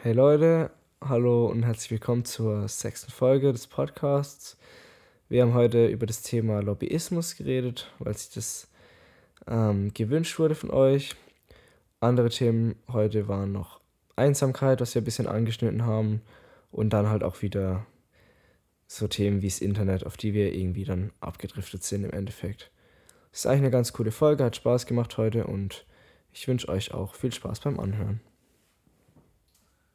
Hey Leute, hallo und herzlich willkommen zur sechsten Folge des Podcasts. Wir haben heute über das Thema Lobbyismus geredet, weil sich das ähm, gewünscht wurde von euch. Andere Themen heute waren noch Einsamkeit, was wir ein bisschen angeschnitten haben, und dann halt auch wieder so Themen wie das Internet, auf die wir irgendwie dann abgedriftet sind im Endeffekt. Es ist eigentlich eine ganz coole Folge, hat Spaß gemacht heute und ich wünsche euch auch viel Spaß beim Anhören.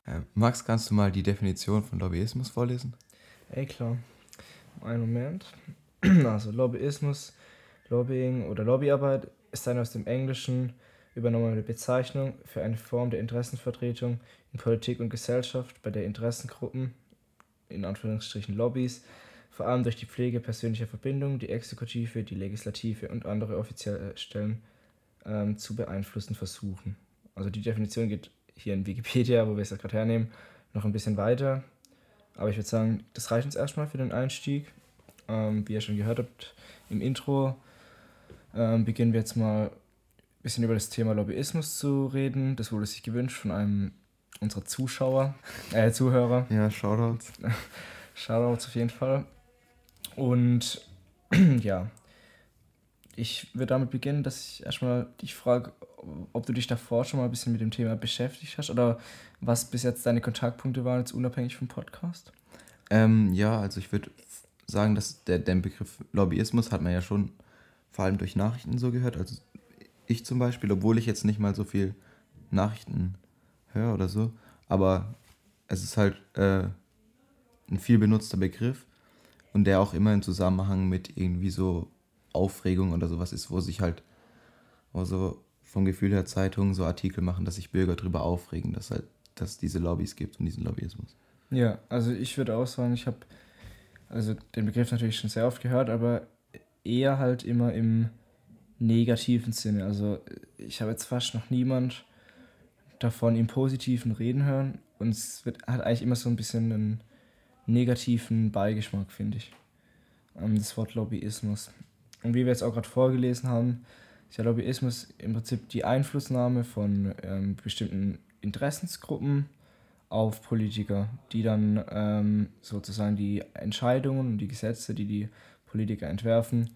Äh, Max, kannst du mal die Definition von Lobbyismus vorlesen? Ey, klar. Einen Moment. Also Lobbyismus, Lobbying oder Lobbyarbeit ist eine aus dem Englischen übernommene Bezeichnung für eine Form der Interessenvertretung in Politik und Gesellschaft, bei der Interessengruppen, in Anführungsstrichen Lobbys, vor allem durch die Pflege persönlicher Verbindungen die Exekutive, die Legislative und andere offizielle Stellen ähm, zu beeinflussen versuchen. Also die Definition geht hier in Wikipedia, wo wir es gerade hernehmen, noch ein bisschen weiter. Aber ich würde sagen, das reicht uns erstmal für den Einstieg. Ähm, wie ihr schon gehört habt im Intro, ähm, beginnen wir jetzt mal ein bisschen über das Thema Lobbyismus zu reden. Das wurde sich gewünscht von einem unserer Zuschauer, äh, Zuhörer. Ja, Shoutouts. Shoutouts auf jeden Fall. Und ja, ich würde damit beginnen, dass ich erstmal dich frage, ob du dich davor schon mal ein bisschen mit dem Thema beschäftigt hast oder was bis jetzt deine Kontaktpunkte waren, jetzt unabhängig vom Podcast? Ähm, ja, also ich würde sagen, dass der, der Begriff Lobbyismus hat man ja schon vor allem durch Nachrichten so gehört. Also ich zum Beispiel, obwohl ich jetzt nicht mal so viel Nachrichten höre oder so, aber es ist halt äh, ein viel benutzter Begriff und der auch immer im Zusammenhang mit irgendwie so Aufregung oder sowas ist, wo sich halt, wo so vom Gefühl her Zeitungen so Artikel machen, dass sich Bürger darüber aufregen, dass halt, dass diese Lobbys gibt und diesen Lobbyismus. Ja, also ich würde auch sagen, ich habe also den Begriff natürlich schon sehr oft gehört, aber eher halt immer im negativen Sinne. Also ich habe jetzt fast noch niemand davon im positiven reden hören und es wird, hat eigentlich immer so ein bisschen einen negativen Beigeschmack, finde ich. Das Wort Lobbyismus. Und wie wir jetzt auch gerade vorgelesen haben, ist ja Lobbyismus im Prinzip die Einflussnahme von ähm, bestimmten Interessensgruppen auf Politiker, die dann ähm, sozusagen die Entscheidungen und die Gesetze, die die Politiker entwerfen,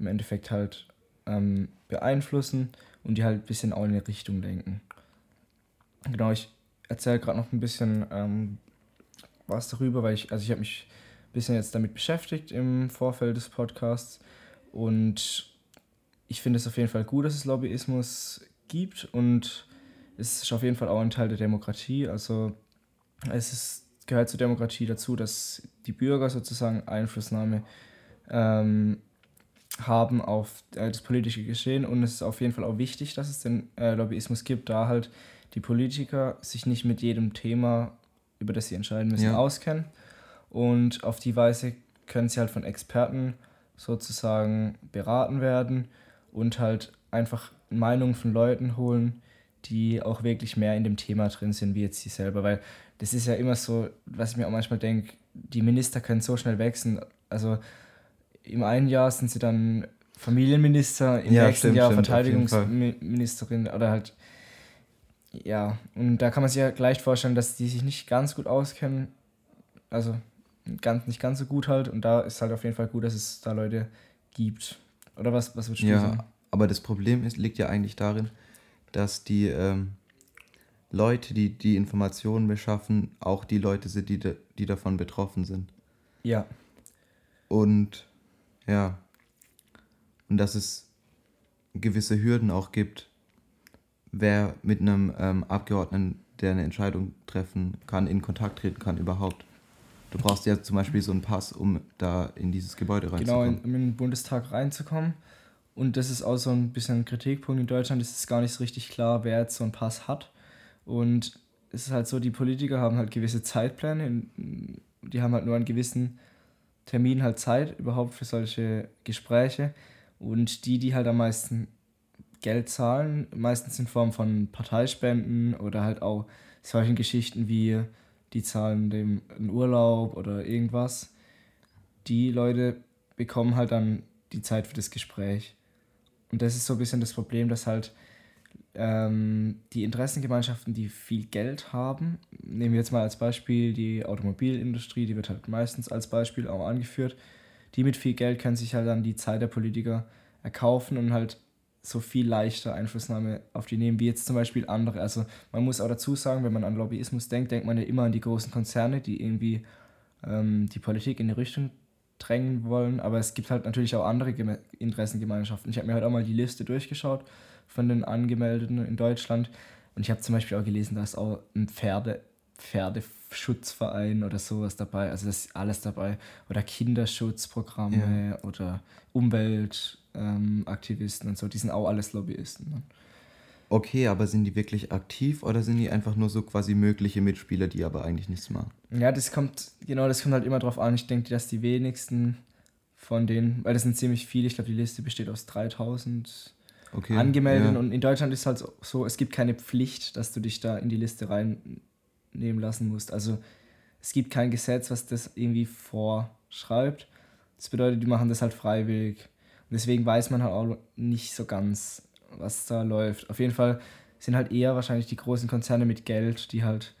im Endeffekt halt ähm, beeinflussen und die halt ein bisschen auch in eine Richtung lenken. Genau, ich erzähle gerade noch ein bisschen ähm, was darüber, weil ich, also ich habe mich ein bisschen jetzt damit beschäftigt im Vorfeld des Podcasts und ich finde es auf jeden Fall gut, dass es Lobbyismus gibt und es ist auf jeden Fall auch ein Teil der Demokratie. Also es ist, gehört zur Demokratie dazu, dass die Bürger sozusagen Einflussnahme ähm, haben auf äh, das politische Geschehen und es ist auf jeden Fall auch wichtig, dass es den äh, Lobbyismus gibt, da halt die Politiker sich nicht mit jedem Thema, über das sie entscheiden müssen, ja. auskennen und auf die Weise können sie halt von Experten sozusagen beraten werden und halt einfach Meinungen von Leuten holen, die auch wirklich mehr in dem Thema drin sind, wie jetzt sie selber. Weil das ist ja immer so, was ich mir auch manchmal denke, die Minister können so schnell wechseln. Also im einen Jahr sind sie dann Familienminister, im ja, nächsten stimmt, Jahr stimmt, Verteidigungsministerin oder halt, ja, und da kann man sich ja gleich vorstellen, dass die sich nicht ganz gut auskennen. Also ganz, nicht ganz so gut halt. Und da ist halt auf jeden Fall gut, dass es da Leute gibt. Oder was, was würdest du ja, sagen? Aber das Problem ist, liegt ja eigentlich darin, dass die ähm, Leute, die die Informationen beschaffen, auch die Leute sind, die, die davon betroffen sind. Ja. Und ja. Und dass es gewisse Hürden auch gibt, wer mit einem ähm, Abgeordneten, der eine Entscheidung treffen kann, in Kontakt treten kann überhaupt. Du brauchst ja zum Beispiel so einen Pass, um da in dieses Gebäude reinzukommen. Genau, um in den Bundestag reinzukommen. Und das ist auch so ein bisschen ein Kritikpunkt in Deutschland. Es ist gar nicht so richtig klar, wer jetzt so einen Pass hat. Und es ist halt so, die Politiker haben halt gewisse Zeitpläne. Die haben halt nur einen gewissen Termin halt Zeit überhaupt für solche Gespräche. Und die, die halt am meisten Geld zahlen, meistens in Form von Parteispenden oder halt auch solchen Geschichten wie die zahlen dem einen Urlaub oder irgendwas. Die Leute bekommen halt dann die Zeit für das Gespräch. Und das ist so ein bisschen das Problem, dass halt ähm, die Interessengemeinschaften, die viel Geld haben, nehmen wir jetzt mal als Beispiel die Automobilindustrie, die wird halt meistens als Beispiel auch angeführt. Die mit viel Geld können sich halt dann die Zeit der Politiker erkaufen und halt so viel leichter Einflussnahme auf die nehmen, wie jetzt zum Beispiel andere. Also man muss auch dazu sagen, wenn man an Lobbyismus denkt, denkt man ja immer an die großen Konzerne, die irgendwie ähm, die Politik in die Richtung drängen wollen. Aber es gibt halt natürlich auch andere Geme Interessengemeinschaften. Ich habe mir halt auch mal die Liste durchgeschaut von den Angemeldeten in Deutschland. Und ich habe zum Beispiel auch gelesen, da ist auch ein Pferde, Pferdeschutzverein oder sowas dabei. Also das ist alles dabei. Oder Kinderschutzprogramme ja. oder Umweltaktivisten ähm, und so. Die sind auch alles Lobbyisten. Ne? Okay, aber sind die wirklich aktiv oder sind die einfach nur so quasi mögliche Mitspieler, die aber eigentlich nichts machen? Ja, das kommt, genau, das kommt halt immer drauf an. Ich denke, dass die wenigsten von denen, weil das sind ziemlich viele, ich glaube, die Liste besteht aus 3000 okay, angemeldet ja. und in Deutschland ist halt so, es gibt keine Pflicht, dass du dich da in die Liste reinnehmen lassen musst. Also es gibt kein Gesetz, was das irgendwie vorschreibt. Das bedeutet, die machen das halt freiwillig. Und deswegen weiß man halt auch nicht so ganz, was da läuft. Auf jeden Fall sind halt eher wahrscheinlich die großen Konzerne mit Geld, die halt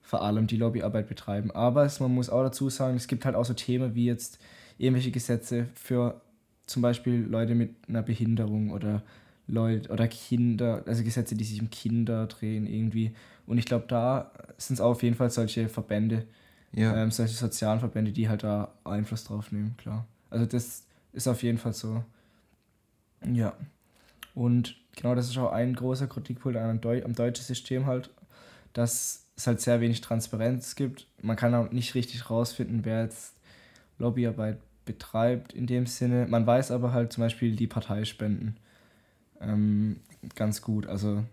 vor allem die Lobbyarbeit betreiben. Aber es, man muss auch dazu sagen, es gibt halt auch so Themen wie jetzt irgendwelche Gesetze für zum Beispiel Leute mit einer Behinderung oder Leute oder Kinder, also Gesetze, die sich um Kinder drehen irgendwie. Und ich glaube, da sind es auf jeden Fall solche Verbände, ja. ähm, solche sozialen Verbände, die halt da Einfluss drauf nehmen, klar. Also das ist auf jeden Fall so. Ja. Und genau das ist auch ein großer Kritikpunkt am, Deu am deutschen System halt, dass es halt sehr wenig Transparenz gibt. Man kann auch nicht richtig rausfinden, wer jetzt Lobbyarbeit betreibt in dem Sinne. Man weiß aber halt zum Beispiel die Parteispenden ähm, ganz gut. Also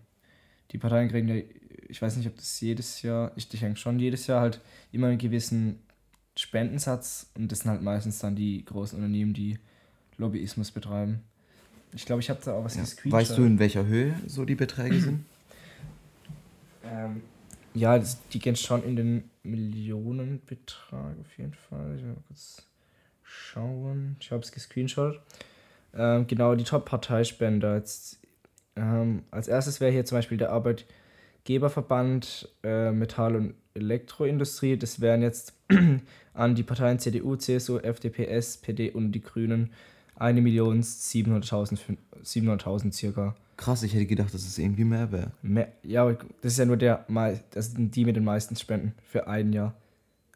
die Parteien kriegen ja, ich weiß nicht, ob das jedes Jahr, ich denke schon jedes Jahr halt immer einen gewissen Spendensatz und das sind halt meistens dann die großen Unternehmen, die Lobbyismus betreiben. Ich glaube, ich habe da auch was ja. gescreenshot. Weißt du, in welcher Höhe so die Beträge sind? Ähm, ja, das, die gehen schon in den Millionenbetrag auf jeden Fall. Ich will mal kurz schauen. Ich habe es gescreenshot. Ähm, genau, die Top-Parteispender. ähm, als erstes wäre hier zum Beispiel der Arbeitgeberverband äh, Metall- und Elektroindustrie. Das wären jetzt an die Parteien CDU, CSU, FDP, SPD und die Grünen 1.700.000 700.000 circa. Krass, ich hätte gedacht, dass es irgendwie mehr wäre. Ja, das ist ja nur der, das sind die mit den meisten Spenden für ein Jahr.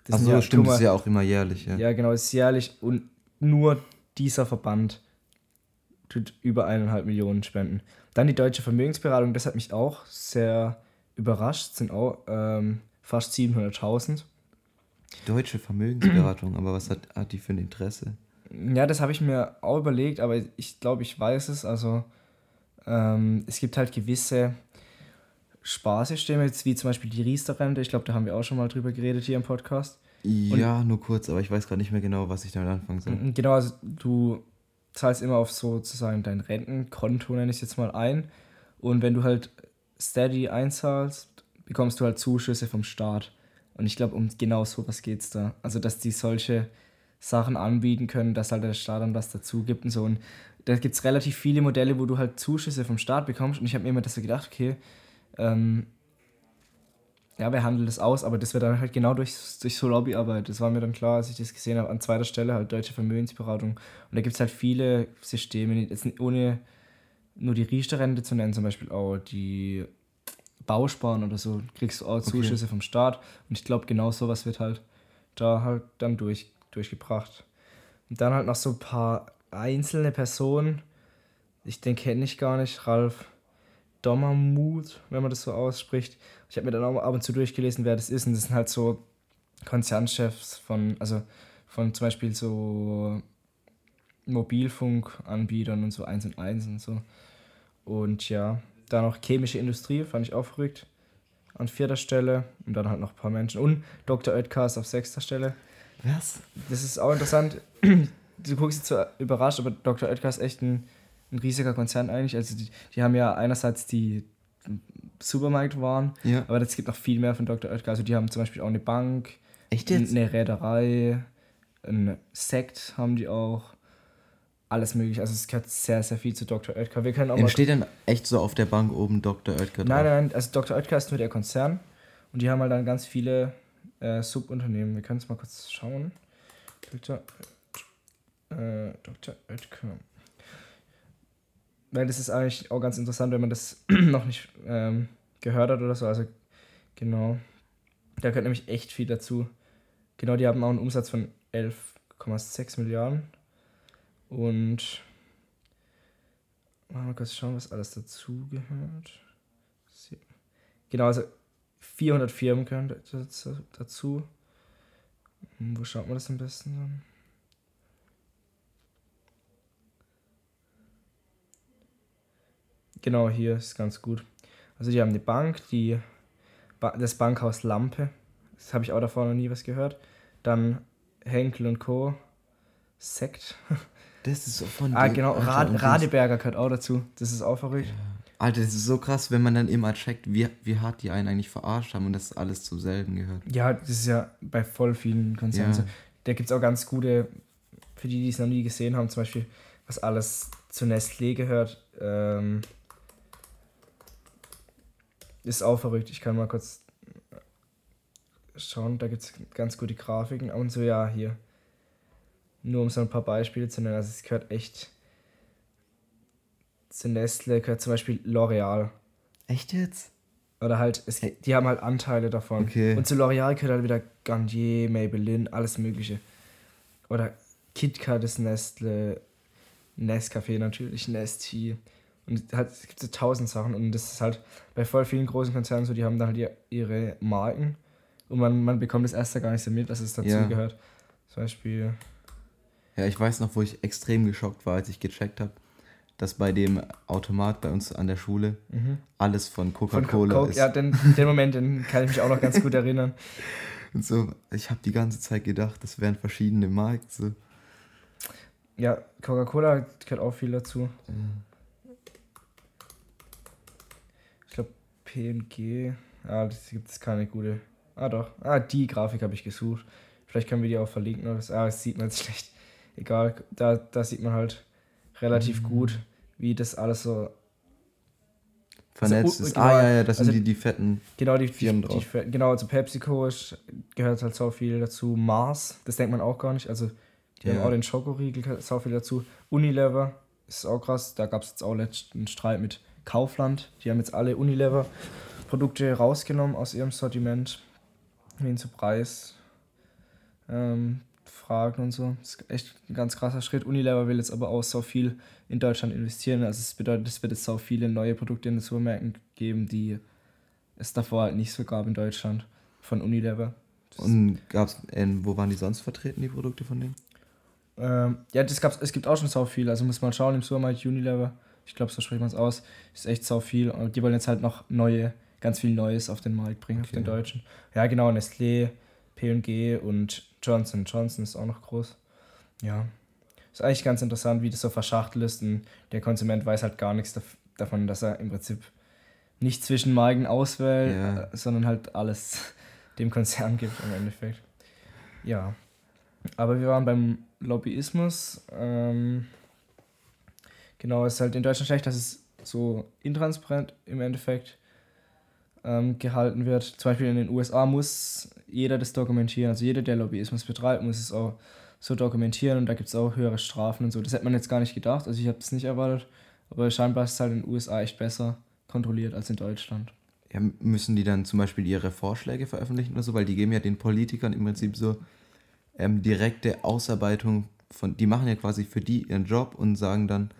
Das Ach so, ja, stimmt, das ist ja auch immer jährlich, ja. Ja, genau, es ist jährlich und nur dieser Verband tut über eineinhalb Millionen spenden. Dann die Deutsche Vermögensberatung, das hat mich auch sehr überrascht, sind auch ähm, fast 700.000. Die Deutsche Vermögensberatung, aber was hat, hat die für ein Interesse? Ja, das habe ich mir auch überlegt, aber ich glaube, ich weiß es. Also ähm, es gibt halt gewisse Sparsysteme, jetzt wie zum Beispiel die Riester-Rente. Ich glaube, da haben wir auch schon mal drüber geredet hier im Podcast. Ja, Und, nur kurz, aber ich weiß gerade nicht mehr genau, was ich damit anfangen soll. Genau, also du zahlst immer auf sozusagen dein Rentenkonto, nenne ich es jetzt mal ein. Und wenn du halt steady einzahlst, bekommst du halt Zuschüsse vom Staat. Und ich glaube, um genau sowas geht es da. Also, dass die solche Sachen anbieten können, dass halt der Staat dann was dazu gibt und so. Und da gibt es relativ viele Modelle, wo du halt Zuschüsse vom Staat bekommst. Und ich habe mir immer das so gedacht, okay, ähm, ja, wer handelt das aus? Aber das wird dann halt genau durch, durch so Lobbyarbeit. Das war mir dann klar, als ich das gesehen habe. An zweiter Stelle halt deutsche Vermögensberatung. Und da gibt es halt viele Systeme, jetzt ohne nur die Riester-Rente zu nennen, zum Beispiel auch die Bausparen oder so, kriegst du auch Zuschüsse okay. vom Staat. Und ich glaube, genau sowas wird halt da halt dann durch, durchgebracht. Und dann halt noch so ein paar einzelne Personen. Ich den kenne ich gar nicht. Ralf Dommermuth, wenn man das so ausspricht. Ich habe mir dann auch ab und zu durchgelesen, wer das ist. Und das sind halt so Konzernchefs von, also von zum Beispiel so Mobilfunkanbietern und so 1 und 1 und so. Und ja, dann noch chemische Industrie, fand ich auch verrückt. An vierter Stelle und dann halt noch ein paar Menschen. Und Dr. Oetker auf sechster Stelle. Was? Das ist auch interessant. Du guckst jetzt so überrascht, aber Dr. Oetker ist echt ein ein riesiger Konzern eigentlich. Also die, die haben ja einerseits die Supermarktwaren, ja. aber es gibt noch viel mehr von Dr. Oetker. Also die haben zum Beispiel auch eine Bank, Echt eine Reederei, ein Sekt haben die auch. Alles mögliche. Also es gehört sehr, sehr viel zu Dr. Oetker. Wir können auch Entsteht dann echt so auf der Bank oben Dr. Oetker Nein, nein, also Dr. Oetker ist nur der Konzern und die haben halt dann ganz viele äh, Subunternehmen. Wir können es mal kurz schauen. Dr. Äh, Dr. Oetker. Weil das ist eigentlich auch ganz interessant, wenn man das noch nicht ähm, gehört hat oder so. Also genau. Da gehört nämlich echt viel dazu. Genau, die haben auch einen Umsatz von 11,6 Milliarden. Und mal kurz schauen, was alles dazu gehört. Genau, also 400 Firmen gehören dazu. Hm, wo schaut man das am besten dann? Genau, hier ist ganz gut. Also die haben eine Bank, die ba das Bankhaus Lampe. Das habe ich auch davor noch nie was gehört. Dann Henkel und Co. Sekt. Das ist so von Ah, genau, Rad, Radeberger gehört auch dazu. Das ist auch verrückt. Ja. Alter, das ist so krass, wenn man dann immer checkt, wie, wie hart die einen eigentlich verarscht haben und das alles zum selben gehört. Ja, das ist ja bei voll vielen Konzernen ja. so. Da gibt es auch ganz gute, für die, die es noch nie gesehen haben, zum Beispiel, was alles zu Nestlé gehört. Ähm, ist auch verrückt. Ich kann mal kurz schauen, da gibt es ganz gute Grafiken. Und so, ja, hier. Nur um so ein paar Beispiele zu nennen. Also es gehört echt zu Nestle, gehört zum Beispiel L'Oreal. Echt jetzt? Oder halt, es, die haben halt Anteile davon. Okay. Und zu L'Oreal gehört halt wieder Garnier, Maybelline, alles mögliche. Oder KitKat ist Nestle, Nescafé natürlich, Nestea. Und halt, es gibt so tausend Sachen und das ist halt bei voll vielen großen Konzernen so, die haben dann halt ihre Marken und man, man bekommt das erst gar nicht so mit, dass es dazu ja. gehört. Zum Beispiel. Ja, ich weiß noch, wo ich extrem geschockt war, als ich gecheckt habe, dass bei dem Automat bei uns an der Schule mhm. alles von Coca-Cola ist. Ja, den, den Moment, den kann ich mich auch noch ganz gut erinnern. Und so, ich habe die ganze Zeit gedacht, das wären verschiedene Marken. So. Ja, Coca-Cola gehört auch viel dazu. Mhm. Ich glaube, PNG, ja, das gibt es keine gute. Ah, doch. Ah, die Grafik habe ich gesucht. Vielleicht können wir die auch verlinken. Oder Ah, das sieht man jetzt schlecht. Egal, da, da sieht man halt relativ mhm. gut, wie das alles so vernetzt also, ist. Genau, ah, ja, ja, das also, sind die, die fetten genau, die, Firmen die, drauf. Die, genau, also PepsiCo ist, gehört halt so viel dazu. Mars, das denkt man auch gar nicht. Also, die ja. haben auch den Schokoriegel, so viel dazu. Unilever ist auch krass. Da gab es jetzt auch letzten Streit mit Kaufland. Die haben jetzt alle Unilever-Produkte rausgenommen aus ihrem Sortiment wegen zu Preis ähm, Fragen und so. Das ist echt ein ganz krasser Schritt. Unilever will jetzt aber auch so viel in Deutschland investieren. Also es bedeutet, es wird jetzt so viele neue Produkte in den Supermärkten geben, die es davor halt nicht so gab in Deutschland von Unilever. Das und gab's, äh, wo waren die sonst vertreten, die Produkte von denen? Ähm, ja, das gab's, es gibt auch schon so viel. Also muss man schauen im Supermarkt Unilever. Ich glaube, so spricht man es aus. Ist echt so viel. Und die wollen jetzt halt noch neue ganz viel Neues auf den Markt bringen, okay. auf den deutschen. Ja, genau, Nestlé, P&G und Johnson Johnson ist auch noch groß. Ja, ist eigentlich ganz interessant, wie das so verschachtelt ist und der Konsument weiß halt gar nichts davon, dass er im Prinzip nicht zwischen Marken auswählt, ja. Äh, sondern halt alles dem Konzern gibt im Endeffekt. Ja, aber wir waren beim Lobbyismus. Ähm, genau, es ist halt in Deutschland schlecht, dass es so intransparent im Endeffekt ähm, gehalten wird. Zum Beispiel in den USA muss jeder das dokumentieren. Also jeder, der Lobbyismus betreibt, muss es auch so dokumentieren und da gibt es auch höhere Strafen und so. Das hätte man jetzt gar nicht gedacht. Also ich habe das nicht erwartet. Aber scheinbar ist es halt in den USA echt besser kontrolliert als in Deutschland. Ja, müssen die dann zum Beispiel ihre Vorschläge veröffentlichen oder so? Weil die geben ja den Politikern im Prinzip so ähm, direkte Ausarbeitung von, die machen ja quasi für die ihren Job und sagen dann,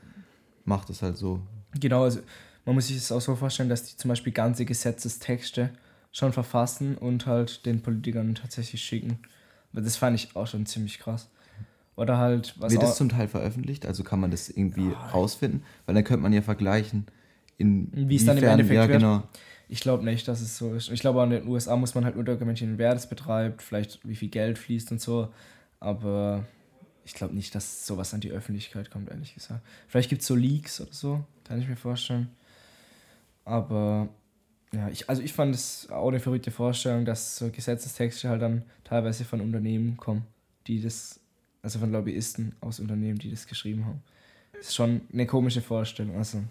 macht es halt so. Genau, also man muss sich das auch so vorstellen, dass die zum Beispiel ganze Gesetzestexte schon verfassen und halt den Politikern tatsächlich schicken. Aber das fand ich auch schon ziemlich krass. Oder halt, was Wird das zum Teil veröffentlicht? Also kann man das irgendwie oh, rausfinden? Weil dann könnte man ja vergleichen, in wie es dann im Endeffekt ja, wird. Genau. Ich glaube nicht, dass es so ist. Ich glaube, in den USA muss man halt nur dokumentieren, wer das betreibt, vielleicht wie viel Geld fließt und so. Aber ich glaube nicht, dass sowas an die Öffentlichkeit kommt, ehrlich gesagt. Vielleicht gibt es so Leaks oder so, kann ich mir vorstellen. Aber ja, ich, also ich fand es auch eine verrückte Vorstellung, dass so Gesetzestexte halt dann teilweise von Unternehmen kommen, die das, also von Lobbyisten aus Unternehmen, die das geschrieben haben. ist schon eine komische Vorstellung. Also,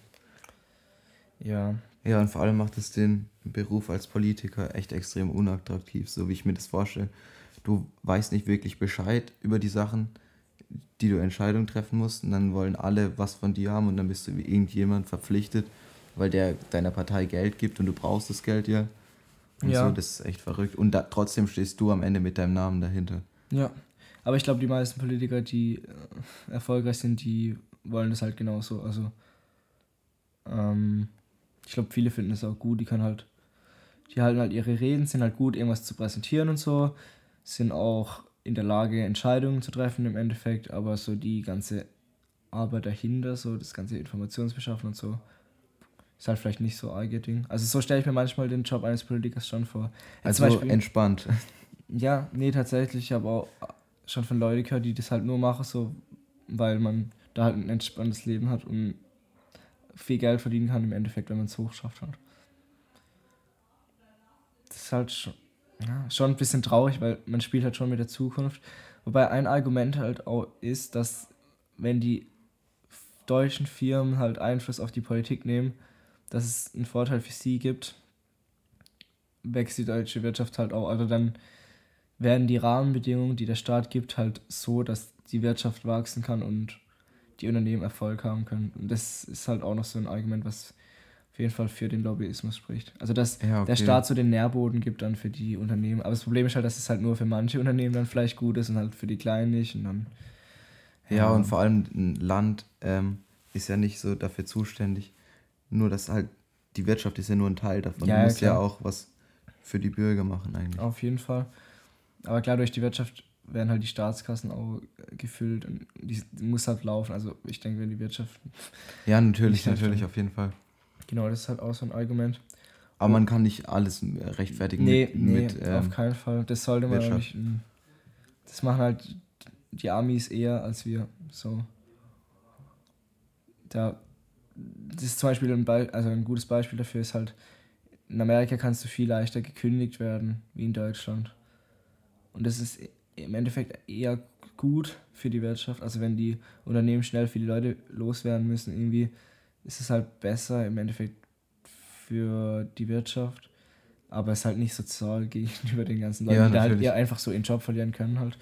ja. Ja, und vor allem macht es den Beruf als Politiker echt extrem unattraktiv, so wie ich mir das vorstelle. Du weißt nicht wirklich Bescheid über die Sachen, die du Entscheidungen treffen musst, und dann wollen alle was von dir haben und dann bist du wie irgendjemand verpflichtet, weil der deiner Partei Geld gibt und du brauchst das Geld ja. Und ja. so, das ist echt verrückt. Und da, trotzdem stehst du am Ende mit deinem Namen dahinter. Ja, aber ich glaube, die meisten Politiker, die äh, erfolgreich sind, die wollen das halt genauso. Also, ähm, ich glaube, viele finden es auch gut. Die können halt, die halten halt ihre Reden, sind halt gut, irgendwas zu präsentieren und so, sind auch in der Lage, Entscheidungen zu treffen im Endeffekt, aber so die ganze Arbeit dahinter, so das ganze Informationsbeschaffen und so, ist halt vielleicht nicht so arg Ding. Also so stelle ich mir manchmal den Job eines Politikers schon vor. Also Beispiel, entspannt. Ja, nee, tatsächlich. Ich habe auch schon von Leuten gehört, die das halt nur machen, so, weil man da halt ein entspanntes Leben hat und viel Geld verdienen kann im Endeffekt, wenn man es hochschafft hat. Das ist halt schon, ja, schon ein bisschen traurig, weil man spielt halt schon mit der Zukunft. Wobei ein Argument halt auch ist, dass wenn die deutschen Firmen halt Einfluss auf die Politik nehmen, dass es einen Vorteil für sie gibt, wächst die deutsche Wirtschaft halt auch. Also dann werden die Rahmenbedingungen, die der Staat gibt, halt so, dass die Wirtschaft wachsen kann und die Unternehmen Erfolg haben können. Und das ist halt auch noch so ein Argument, was auf jeden Fall für den Lobbyismus spricht. Also dass ja, okay. der Staat so den Nährboden gibt dann für die Unternehmen. Aber das Problem ist halt, dass es halt nur für manche Unternehmen dann vielleicht gut ist und halt für die kleinen nicht. Und dann, ja, ja und vor allem ein Land ähm, ist ja nicht so dafür zuständig, nur dass halt die Wirtschaft ist ja nur ein Teil davon. Ja, du musst ja, ja auch was für die Bürger machen eigentlich. Auf jeden Fall. Aber klar, durch die Wirtschaft werden halt die Staatskassen auch gefüllt und die, muss halt laufen. Also ich denke, wenn die Wirtschaft. Ja, natürlich, natürlich, auf jeden Fall. Genau, das ist halt auch so ein Argument. Aber man kann nicht alles rechtfertigen nee, mit, nee, mit, ähm, auf keinen Fall. Das sollte man nicht. Das machen halt die Amis eher als wir. So. Da das ist zum Beispiel ein, Be also ein gutes Beispiel dafür ist halt, in Amerika kannst du viel leichter gekündigt werden wie in Deutschland. Und das ist im Endeffekt eher gut für die Wirtschaft. Also wenn die Unternehmen schnell viele Leute loswerden müssen, irgendwie ist es halt besser im Endeffekt für die Wirtschaft. Aber es ist halt nicht sozial gegenüber den ganzen Leuten, ja, die halt eher einfach so ihren Job verlieren können halt.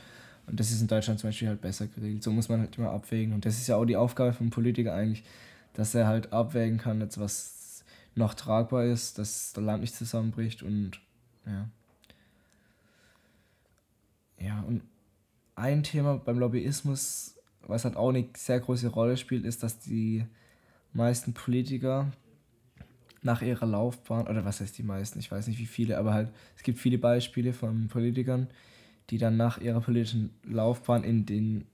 Und das ist in Deutschland zum Beispiel halt besser geregelt. So muss man halt immer abwägen. Und das ist ja auch die Aufgabe von Politiker eigentlich, dass er halt abwägen kann, jetzt was noch tragbar ist, dass das Land nicht zusammenbricht und ja. Ja, und ein Thema beim Lobbyismus, was halt auch eine sehr große Rolle spielt, ist, dass die meisten Politiker nach ihrer Laufbahn, oder was heißt die meisten, ich weiß nicht wie viele, aber halt, es gibt viele Beispiele von Politikern, die dann nach ihrer politischen Laufbahn in, den,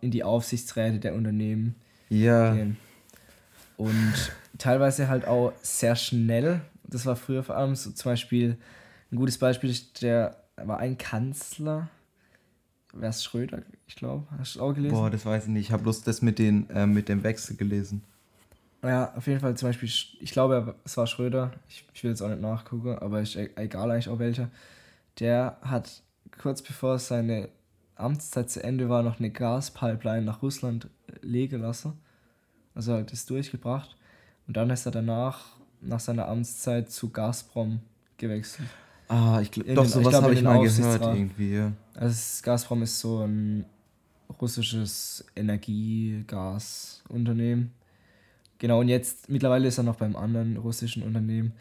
in die Aufsichtsräte der Unternehmen ja. gehen und teilweise halt auch sehr schnell. Das war früher vor allem so zum Beispiel ein gutes Beispiel, der war ein Kanzler. Wer ist Schröder, ich glaube. Hast du auch gelesen? Boah, das weiß ich nicht. Ich habe bloß das mit, den, äh, mit dem Wechsel gelesen. Ja, auf jeden Fall zum Beispiel, ich glaube, es war Schröder. Ich, ich will jetzt auch nicht nachgucken, aber ist e-, egal eigentlich auch welcher. Der hat kurz bevor seine Amtszeit zu Ende war, noch eine Gaspipeline nach Russland legen lassen also hat es durchgebracht. Und dann ist er danach, nach seiner Amtszeit, zu Gazprom gewechselt. Ah, ich glaube, doch, sowas habe ich mal gehört irgendwie, ja. Also Gazprom ist so ein russisches Energie-Gas-Unternehmen. Genau, und jetzt, mittlerweile ist er noch beim anderen russischen Unternehmen.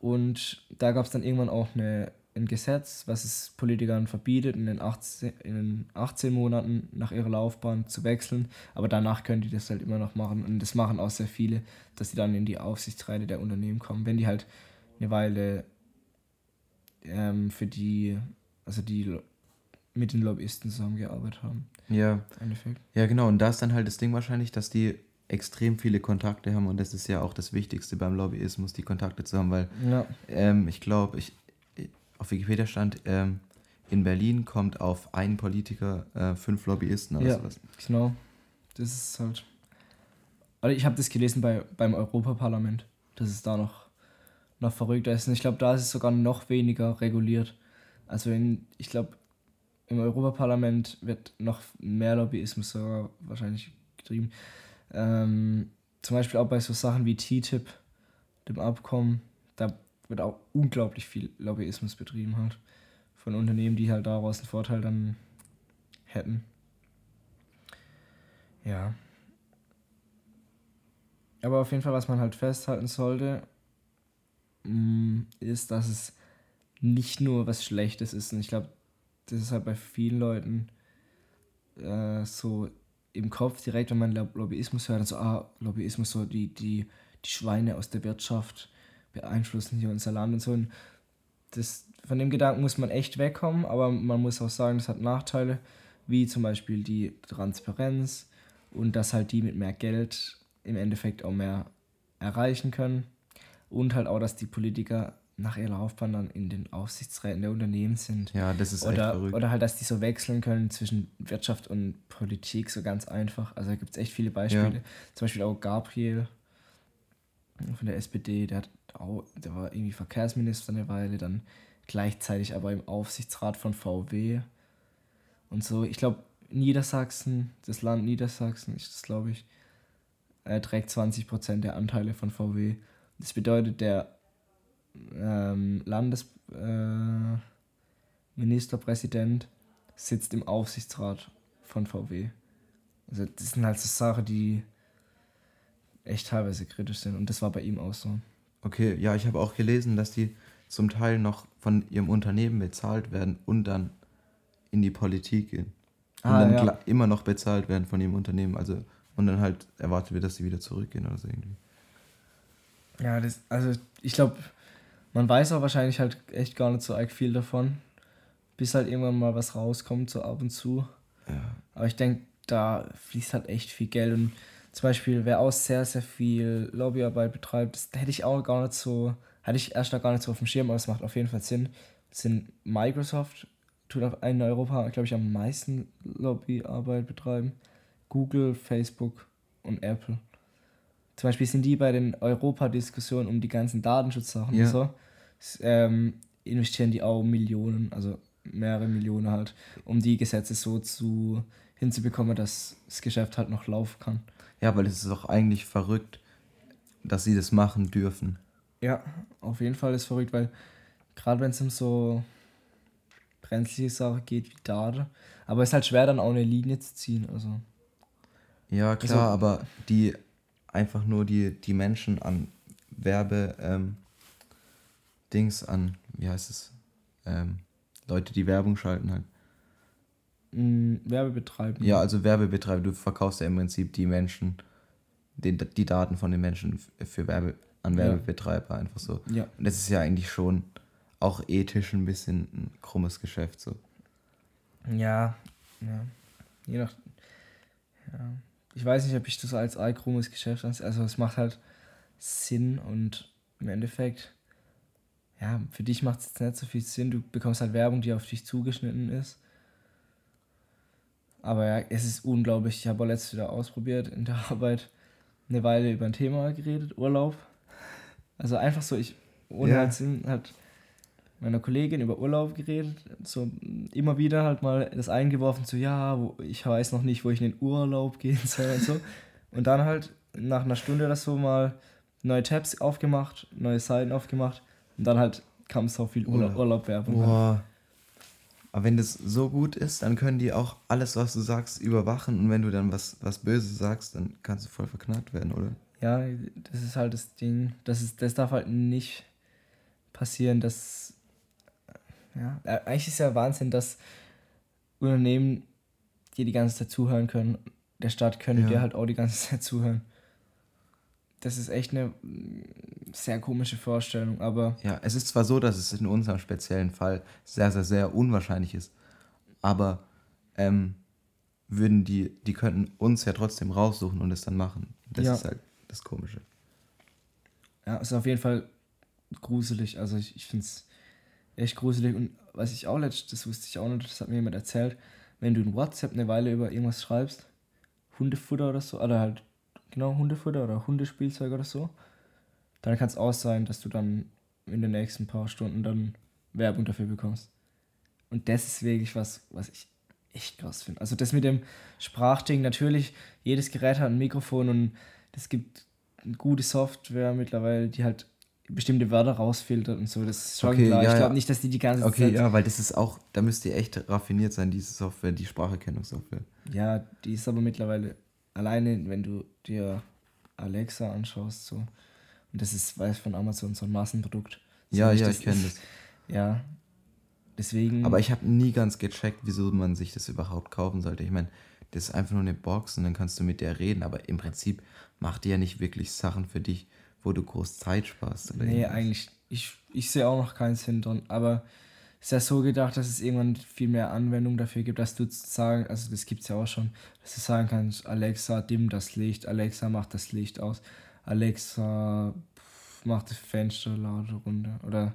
Und da gab es dann irgendwann auch eine ein Gesetz, was es Politikern verbietet, in den, 18, in den 18 Monaten nach ihrer Laufbahn zu wechseln. Aber danach können die das halt immer noch machen. Und das machen auch sehr viele, dass sie dann in die Aufsichtsräte der Unternehmen kommen, wenn die halt eine Weile ähm, für die, also die mit den Lobbyisten zusammengearbeitet haben. Ja. Ja, genau. Und da ist dann halt das Ding wahrscheinlich, dass die extrem viele Kontakte haben und das ist ja auch das Wichtigste beim Lobbyismus, die Kontakte zu haben, weil ja. ähm, ich glaube, ich, auf Wikipedia stand, ähm, in Berlin kommt auf einen Politiker äh, fünf Lobbyisten oder ja, sowas. Genau. Das ist halt. Also ich habe das gelesen bei, beim Europaparlament, dass es da noch, noch verrückter ist. Und ich glaube, da ist es sogar noch weniger reguliert. Also in, ich glaube, im Europaparlament wird noch mehr Lobbyismus sogar wahrscheinlich getrieben. Ähm, zum Beispiel auch bei so Sachen wie TTIP, dem Abkommen, da wird auch unglaublich viel Lobbyismus betrieben halt. Von Unternehmen, die halt daraus einen Vorteil dann hätten. Ja. Aber auf jeden Fall, was man halt festhalten sollte, mm, ist, dass es nicht nur was Schlechtes ist. Und ich glaube, das ist halt bei vielen Leuten äh, so im Kopf direkt, wenn man Lobbyismus hört, dann so, ah, Lobbyismus, so die, die, die Schweine aus der Wirtschaft beeinflussen hier unser Land und so. Und das, von dem Gedanken muss man echt wegkommen, aber man muss auch sagen, das hat Nachteile, wie zum Beispiel die Transparenz und dass halt die mit mehr Geld im Endeffekt auch mehr erreichen können und halt auch, dass die Politiker nach ihrer Laufbahn dann in den Aufsichtsräten der Unternehmen sind. Ja, das ist oder, echt verrückt. Oder halt, dass die so wechseln können zwischen Wirtschaft und Politik so ganz einfach. Also da gibt es echt viele Beispiele. Ja. Zum Beispiel auch Gabriel von der SPD, der, hat auch, der war irgendwie Verkehrsminister eine Weile, dann gleichzeitig aber im Aufsichtsrat von VW und so. Ich glaube, Niedersachsen, das Land Niedersachsen, ist das glaube ich, er trägt 20% der Anteile von VW. Das bedeutet, der ähm, Landesministerpräsident äh, sitzt im Aufsichtsrat von VW. Also das sind halt so Sachen, die echt teilweise kritisch sind und das war bei ihm auch so. Okay, ja, ich habe auch gelesen, dass die zum Teil noch von ihrem Unternehmen bezahlt werden und dann in die Politik gehen. Und ah, dann ja. immer noch bezahlt werden von ihrem Unternehmen. Also, und dann halt erwartet wird, dass sie wieder zurückgehen oder so irgendwie. Ja, das, also ich glaube, man weiß auch wahrscheinlich halt echt gar nicht so arg viel davon, bis halt irgendwann mal was rauskommt, so ab und zu. Ja. Aber ich denke, da fließt halt echt viel Geld und zum Beispiel, wer auch sehr, sehr viel Lobbyarbeit betreibt, das hätte ich auch gar nicht so, hatte ich erst noch gar nicht so auf dem Schirm, aber es macht auf jeden Fall Sinn. Das sind Microsoft, tut in Europa, glaube ich, am meisten Lobbyarbeit betreiben. Google, Facebook und Apple. Zum Beispiel sind die bei den Europa-Diskussionen um die ganzen Datenschutzsachen ja. und so, ähm, investieren die auch Millionen, also mehrere Millionen halt, um die Gesetze so zu hinzubekommen, dass das Geschäft halt noch laufen kann. Ja, weil es ist auch eigentlich verrückt, dass sie das machen dürfen. Ja, auf jeden Fall ist verrückt, weil gerade wenn es um so brenzliche Sachen geht wie Daten, aber es ist halt schwer dann auch eine Linie zu ziehen, also. Ja, klar, also, aber die einfach nur die, die Menschen an Werbe ähm, Dings an, wie heißt es? Ähm, Leute, die Werbung schalten halt. Mm, Werbebetreiber. Ja, also Werbebetreiber. Du verkaufst ja im Prinzip die Menschen, die, die Daten von den Menschen für Werbe, an Werbebetreiber ja. einfach so. Ja. Und das ist ja eigentlich schon auch ethisch ein bisschen ein krummes Geschäft so. Ja, ja. Je nach. Ja ich weiß nicht, ob ich das als allkrummes Geschäft ansehe. Also es macht halt Sinn und im Endeffekt, ja, für dich macht es jetzt nicht so viel Sinn. Du bekommst halt Werbung, die auf dich zugeschnitten ist. Aber ja, es ist unglaublich. Ich habe auch letztes wieder ausprobiert in der Arbeit eine Weile über ein Thema geredet, Urlaub. Also einfach so, ich, ohne ja. halt Sinn, halt meiner Kollegin über Urlaub geredet, so immer wieder halt mal das eingeworfen, so ja, wo, ich weiß noch nicht, wo ich in den Urlaub gehen soll und so. Und dann halt nach einer Stunde oder so mal neue Tabs aufgemacht, neue Seiten aufgemacht und dann halt kam so viel Urlaub, Urlaub-Werbung. Boah. Aber wenn das so gut ist, dann können die auch alles, was du sagst, überwachen und wenn du dann was, was Böses sagst, dann kannst du voll verknackt werden, oder? Ja, das ist halt das Ding. Das, ist, das darf halt nicht passieren, dass ja, äh, eigentlich ist ja Wahnsinn, dass Unternehmen dir die ganze Zeit zuhören können. Der Staat könnte ja. dir halt auch die ganze Zeit zuhören. Das ist echt eine sehr komische Vorstellung, aber. Ja, es ist zwar so, dass es in unserem speziellen Fall sehr, sehr, sehr unwahrscheinlich ist, aber ähm, würden die, die könnten uns ja trotzdem raussuchen und es dann machen. Das ja. ist halt das Komische. Ja, ist auf jeden Fall gruselig. Also ich, ich finde es echt gruselig. Und was ich auch letztes, das wusste ich auch nicht, das hat mir jemand erzählt, wenn du in WhatsApp eine Weile über irgendwas schreibst, Hundefutter oder so, oder halt, genau, Hundefutter oder Hundespielzeug oder so, dann kann es auch sein, dass du dann in den nächsten paar Stunden dann Werbung dafür bekommst. Und das ist wirklich was, was ich echt krass finde. Also das mit dem Sprachding, natürlich, jedes Gerät hat ein Mikrofon und es gibt gute Software mittlerweile, die halt bestimmte Wörter rausfiltert und so. Das ist schon Okay, klar. ja, ich glaube ja. nicht, dass die die ganze Okay, Zeit. ja, weil das ist auch, da müsst ihr echt raffiniert sein, diese Software, die Spracherkennungssoftware. Ja, die ist aber mittlerweile alleine, wenn du dir Alexa anschaust, so. Und das ist, weiß von Amazon, so ein Massenprodukt. So Ja, ja, das ich kenne das. Ja. Deswegen. Aber ich habe nie ganz gecheckt, wieso man sich das überhaupt kaufen sollte. Ich meine, das ist einfach nur eine Box und dann kannst du mit der reden, aber im Prinzip macht die ja nicht wirklich Sachen für dich, wo du groß Zeit sparst. Oder Nee, irgendwas. eigentlich, ich, ich sehe auch noch keinen Sinn drin, aber es ist ja so gedacht, dass es irgendwann viel mehr Anwendung dafür gibt, dass du sagen, also das gibt es ja auch schon, dass du sagen kannst, Alexa, dimm das Licht, Alexa, mach das Licht aus, Alexa, pff, mach das Fenster lauter runter oder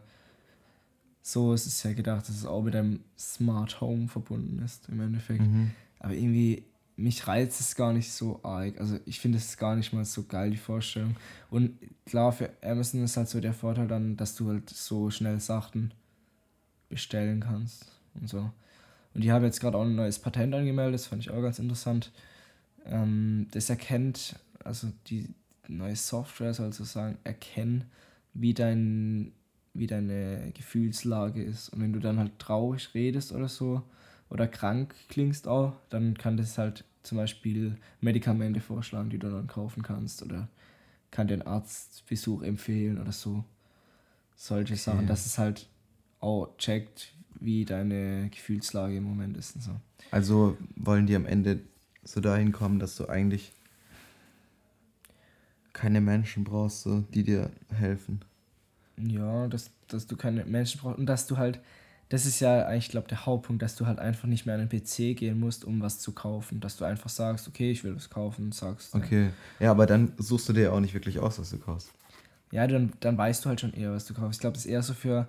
so ist es ja gedacht, dass es auch mit einem Smart Home verbunden ist im Endeffekt. Mhm. Aber irgendwie, mich reizt es gar nicht so arg. Also ich finde es gar nicht mal so geil, die Vorstellung. Und klar, für Amazon ist halt so der Vorteil dann, dass du halt so schnell Sachen bestellen kannst und so. Und die haben jetzt gerade auch ein neues Patent angemeldet, das fand ich auch ganz interessant. Ähm, das erkennt, also die neue Software soll sozusagen erkennen, wie dein wie deine Gefühlslage ist. Und wenn du dann halt traurig redest oder so, oder krank klingst auch, dann kann das halt zum Beispiel Medikamente vorschlagen, die du dann kaufen kannst oder kann dir einen Arztbesuch empfehlen oder so. Solche Sachen, dass es halt auch checkt, wie deine Gefühlslage im Moment ist und so. Also wollen die am Ende so dahin kommen, dass du eigentlich keine Menschen brauchst, so, die dir helfen. Ja, dass, dass du keine Menschen brauchst und dass du halt, das ist ja eigentlich, glaube der Hauptpunkt, dass du halt einfach nicht mehr an den PC gehen musst, um was zu kaufen. Dass du einfach sagst, okay, ich will das kaufen, sagst. Okay. Ja, aber dann suchst du dir ja auch nicht wirklich aus, was du kaufst. Ja, dann, dann weißt du halt schon eher, was du kaufst. Ich glaube, das ist eher so für.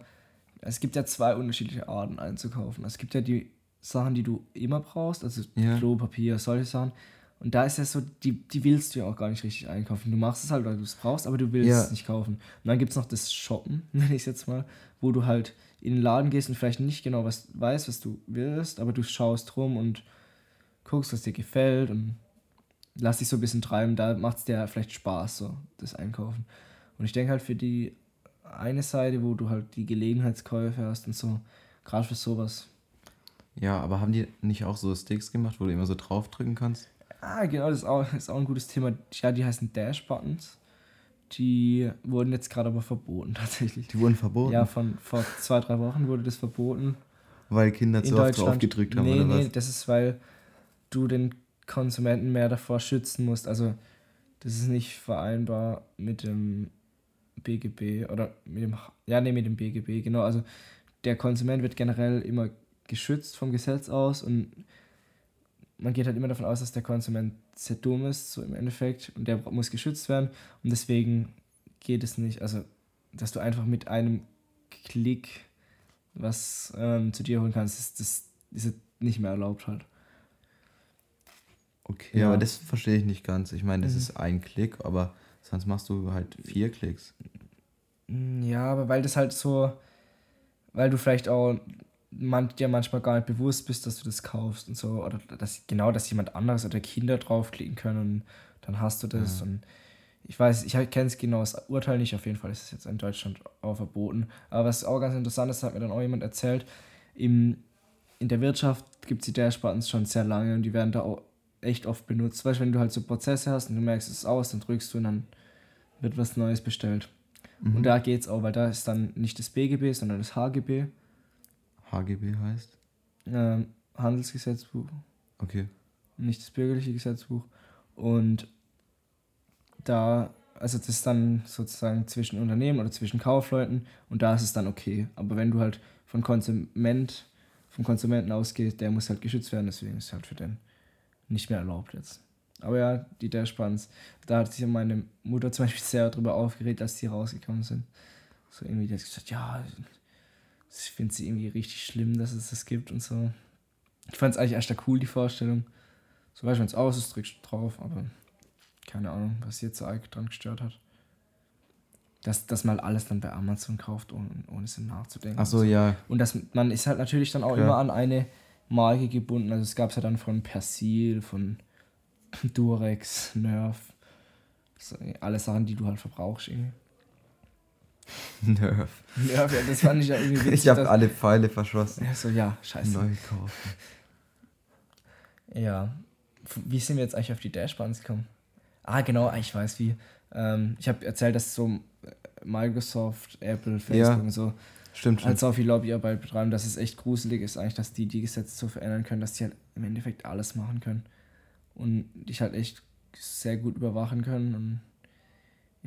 Es gibt ja zwei unterschiedliche Arten einzukaufen. Es gibt ja die Sachen, die du immer brauchst, also Ja. Klopapier, solche Sachen. Und da ist ja so, die, die willst du ja auch gar nicht richtig einkaufen. Du machst es halt, weil du es brauchst, aber du willst Ja. es nicht kaufen. Und dann gibt es noch das Shoppen, nenne ich es jetzt mal, wo du halt in den Laden gehst und vielleicht nicht genau was weißt, was du willst, aber du schaust rum und guckst, was dir gefällt und lass dich so ein bisschen treiben. Da macht es dir vielleicht Spaß, so das Einkaufen. Und ich denke halt für die eine Seite, wo du halt die Gelegenheitskäufe hast und so, gerade für sowas. Ja, aber haben die nicht auch so Sticks gemacht, wo du immer so draufdrücken kannst? Ah, genau, das ist auch, ist auch ein gutes Thema. Ja, die heißen Dash-Buttons. Die wurden jetzt gerade aber verboten, tatsächlich. Die wurden verboten, Ja, von vor zwei, drei Wochen wurde das verboten. weil Kinder in zu oft drauf gedrückt haben, nee, oder nee, was? das ist, weil du den Konsumenten mehr davor schützen musst. Also, das ist nicht vereinbar mit dem BGB oder mit dem, ja, nee, mit dem BGB, genau. Also, der Konsument wird generell immer geschützt vom Gesetz aus und man geht halt immer davon aus, dass der Konsument sehr dumm ist, so im Endeffekt, und der muss geschützt werden. Und deswegen geht es nicht, also, dass du einfach mit einem Klick was ähm, zu dir holen kannst, ist, das ist jetzt nicht mehr erlaubt halt. Okay, Ja. aber das verstehe ich nicht ganz. Ich meine, das Mhm. ist ein Klick, aber sonst machst du halt vier Klicks. Ja, aber weil das halt so, weil du vielleicht auch man, dir manchmal gar nicht bewusst bist, dass du das kaufst und so, oder dass genau, dass jemand anderes oder Kinder draufklicken können und dann hast du das Ja. und ich weiß, ich kenne es genau das Urteil nicht, auf jeden Fall ist es jetzt in Deutschland auch verboten. Aber was auch ganz interessant ist, hat mir dann auch jemand erzählt, im, in der Wirtschaft gibt es die Dash-Buttons schon sehr lange und die werden da auch echt oft benutzt. Weißt du, wenn du halt so Prozesse hast und du merkst, es aus, dann drückst du und dann wird was Neues bestellt. Mhm. Und da geht's auch, weil da ist dann nicht das BGB, sondern das HGB, HGB heißt? ähm, Handelsgesetzbuch, Okay. nicht das bürgerliche Gesetzbuch. Und da, also das ist dann sozusagen zwischen Unternehmen oder zwischen Kaufleuten und da ist es dann okay. Aber wenn du halt von Konsument, vom Konsumenten ausgehst, der muss halt geschützt werden, deswegen ist es halt für den nicht mehr erlaubt jetzt. Aber ja, die Dashbuttons, da hat sich meine Mutter zum Beispiel sehr darüber aufgeregt, als die rausgekommen sind. So irgendwie, die hat gesagt, ja, ich finde sie irgendwie richtig schlimm, dass es das gibt und so. Ich fand es eigentlich erst cool, die Vorstellung. So weißt du, wenn es aus ist, drückst du drauf, aber keine Ahnung, was sie jetzt so arg dran gestört hat. Dass, dass man alles dann bei Amazon kauft, ohne, ohne es nachzudenken. Ach so, ja. Und das, man ist halt natürlich dann auch Klar. immer an eine Marke gebunden. Also es gab es ja dann von Persil, von Durex, Nerf. So, alle Sachen, die du halt verbrauchst irgendwie. Nerf. Nerf, ja, das fand ich ja irgendwie witzig. Ich habe alle Pfeile verschossen. Ja, so, ja, scheiße. Neu kaufen. Ja. Wie sind wir jetzt eigentlich auf die Dashboards gekommen? Ah, genau, ich weiß wie. Ähm, ich habe erzählt, dass so äh, Microsoft, Apple, Facebook Ja. und so Stimmt schon. halt so viel Lobbyarbeit betreiben, dass es echt gruselig ist eigentlich, dass die die Gesetze so verändern können, dass die halt im Endeffekt alles machen können und dich halt echt sehr gut überwachen können und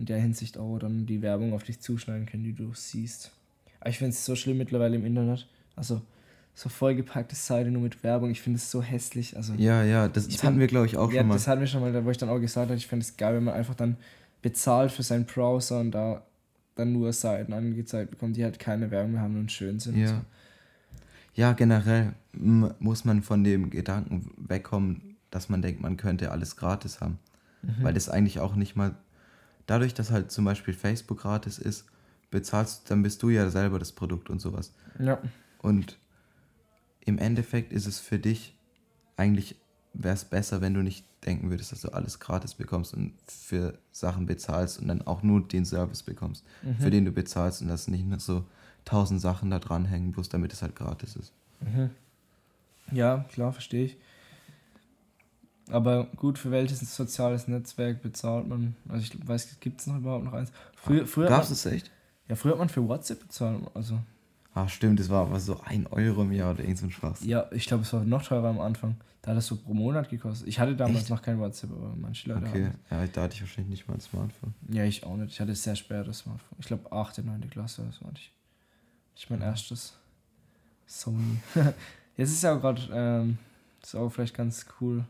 in der Hinsicht auch dann die Werbung auf dich zuschneiden können, die du siehst. Aber ich finde es so schlimm mittlerweile im Internet. Also so vollgepackte Seite nur mit Werbung. Ich finde es so hässlich. Also ja, ja, das, das hatten wir, glaube ich, auch ja, schon mal. das hatten wir schon mal, wo ich dann auch gesagt habe, ich fände es geil, wenn man einfach dann bezahlt für seinen Browser und da dann nur Seiten angezeigt bekommt, die halt keine Werbung mehr haben und schön sind. und so. Ja. Ja, generell muss man von dem Gedanken wegkommen, dass man denkt, man könnte alles gratis haben. Mhm. Weil das eigentlich auch nicht mal. Dadurch, dass halt zum Beispiel Facebook gratis ist, bezahlst, dann bist du ja selber das Produkt und sowas. Ja. Und im Endeffekt ist es für dich eigentlich, wäre es besser, wenn du nicht denken würdest, dass du alles gratis bekommst und für Sachen bezahlst und dann auch nur den Service bekommst, Mhm. für den du bezahlst und dass nicht noch so tausend Sachen da dranhängen, bloß damit es halt gratis ist. Mhm. Ja, klar, verstehe ich. Aber gut, für welches soziales Netzwerk bezahlt man? Also ich weiß, gibt es noch überhaupt noch eins? Früher, früher, man, es echt? ja, früher hat man für WhatsApp bezahlt. Also, Ah, stimmt, das war aber so ein Euro im Jahr oder irgend so ein Spaß. ja, ich glaube, es war noch teurer am Anfang. Da hat es so pro Monat gekostet. Ich hatte damals Echt? noch kein WhatsApp, aber manche Leute Okay, haben. ja, da hatte ich wahrscheinlich nicht mal ein Smartphone. Ja, ich auch nicht. Ich hatte sehr spät das Smartphone. Ich glaube, 8., 9. Klasse, das war ich. Ich mein erstes Sony. Jetzt ist ja auch gerade, ähm, ist auch vielleicht ganz cool,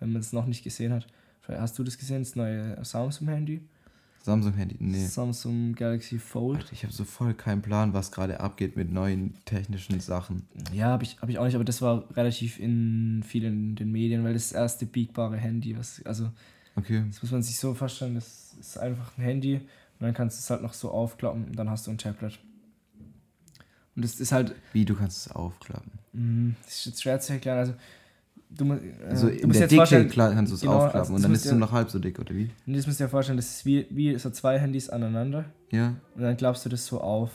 wenn man es noch nicht gesehen hat. Vielleicht hast du das gesehen, das neue Samsung-Handy? Samsung-Handy, nee. Samsung Galaxy Fold. Alter, ich habe so voll keinen Plan, was gerade abgeht mit neuen technischen Sachen. Ja, habe ich, hab ich auch nicht, aber das war relativ in vielen den Medien, weil das erste biegbare Handy, was, also Okay. das muss man sich so vorstellen, das ist einfach ein Handy und dann kannst du es halt noch so aufklappen und dann hast du ein Tablet. Und das ist halt, Wie, du kannst es aufklappen. mh, das ist jetzt schwer zu erklären, also du, äh, Also du in musst der jetzt Dicke kannst du es genau, aufklappen also und dann ist es du- nur noch halb so dick, oder wie? und das musst du dir vorstellen, das ist wie, wie so zwei Handys aneinander Ja. und dann klappst du das so auf.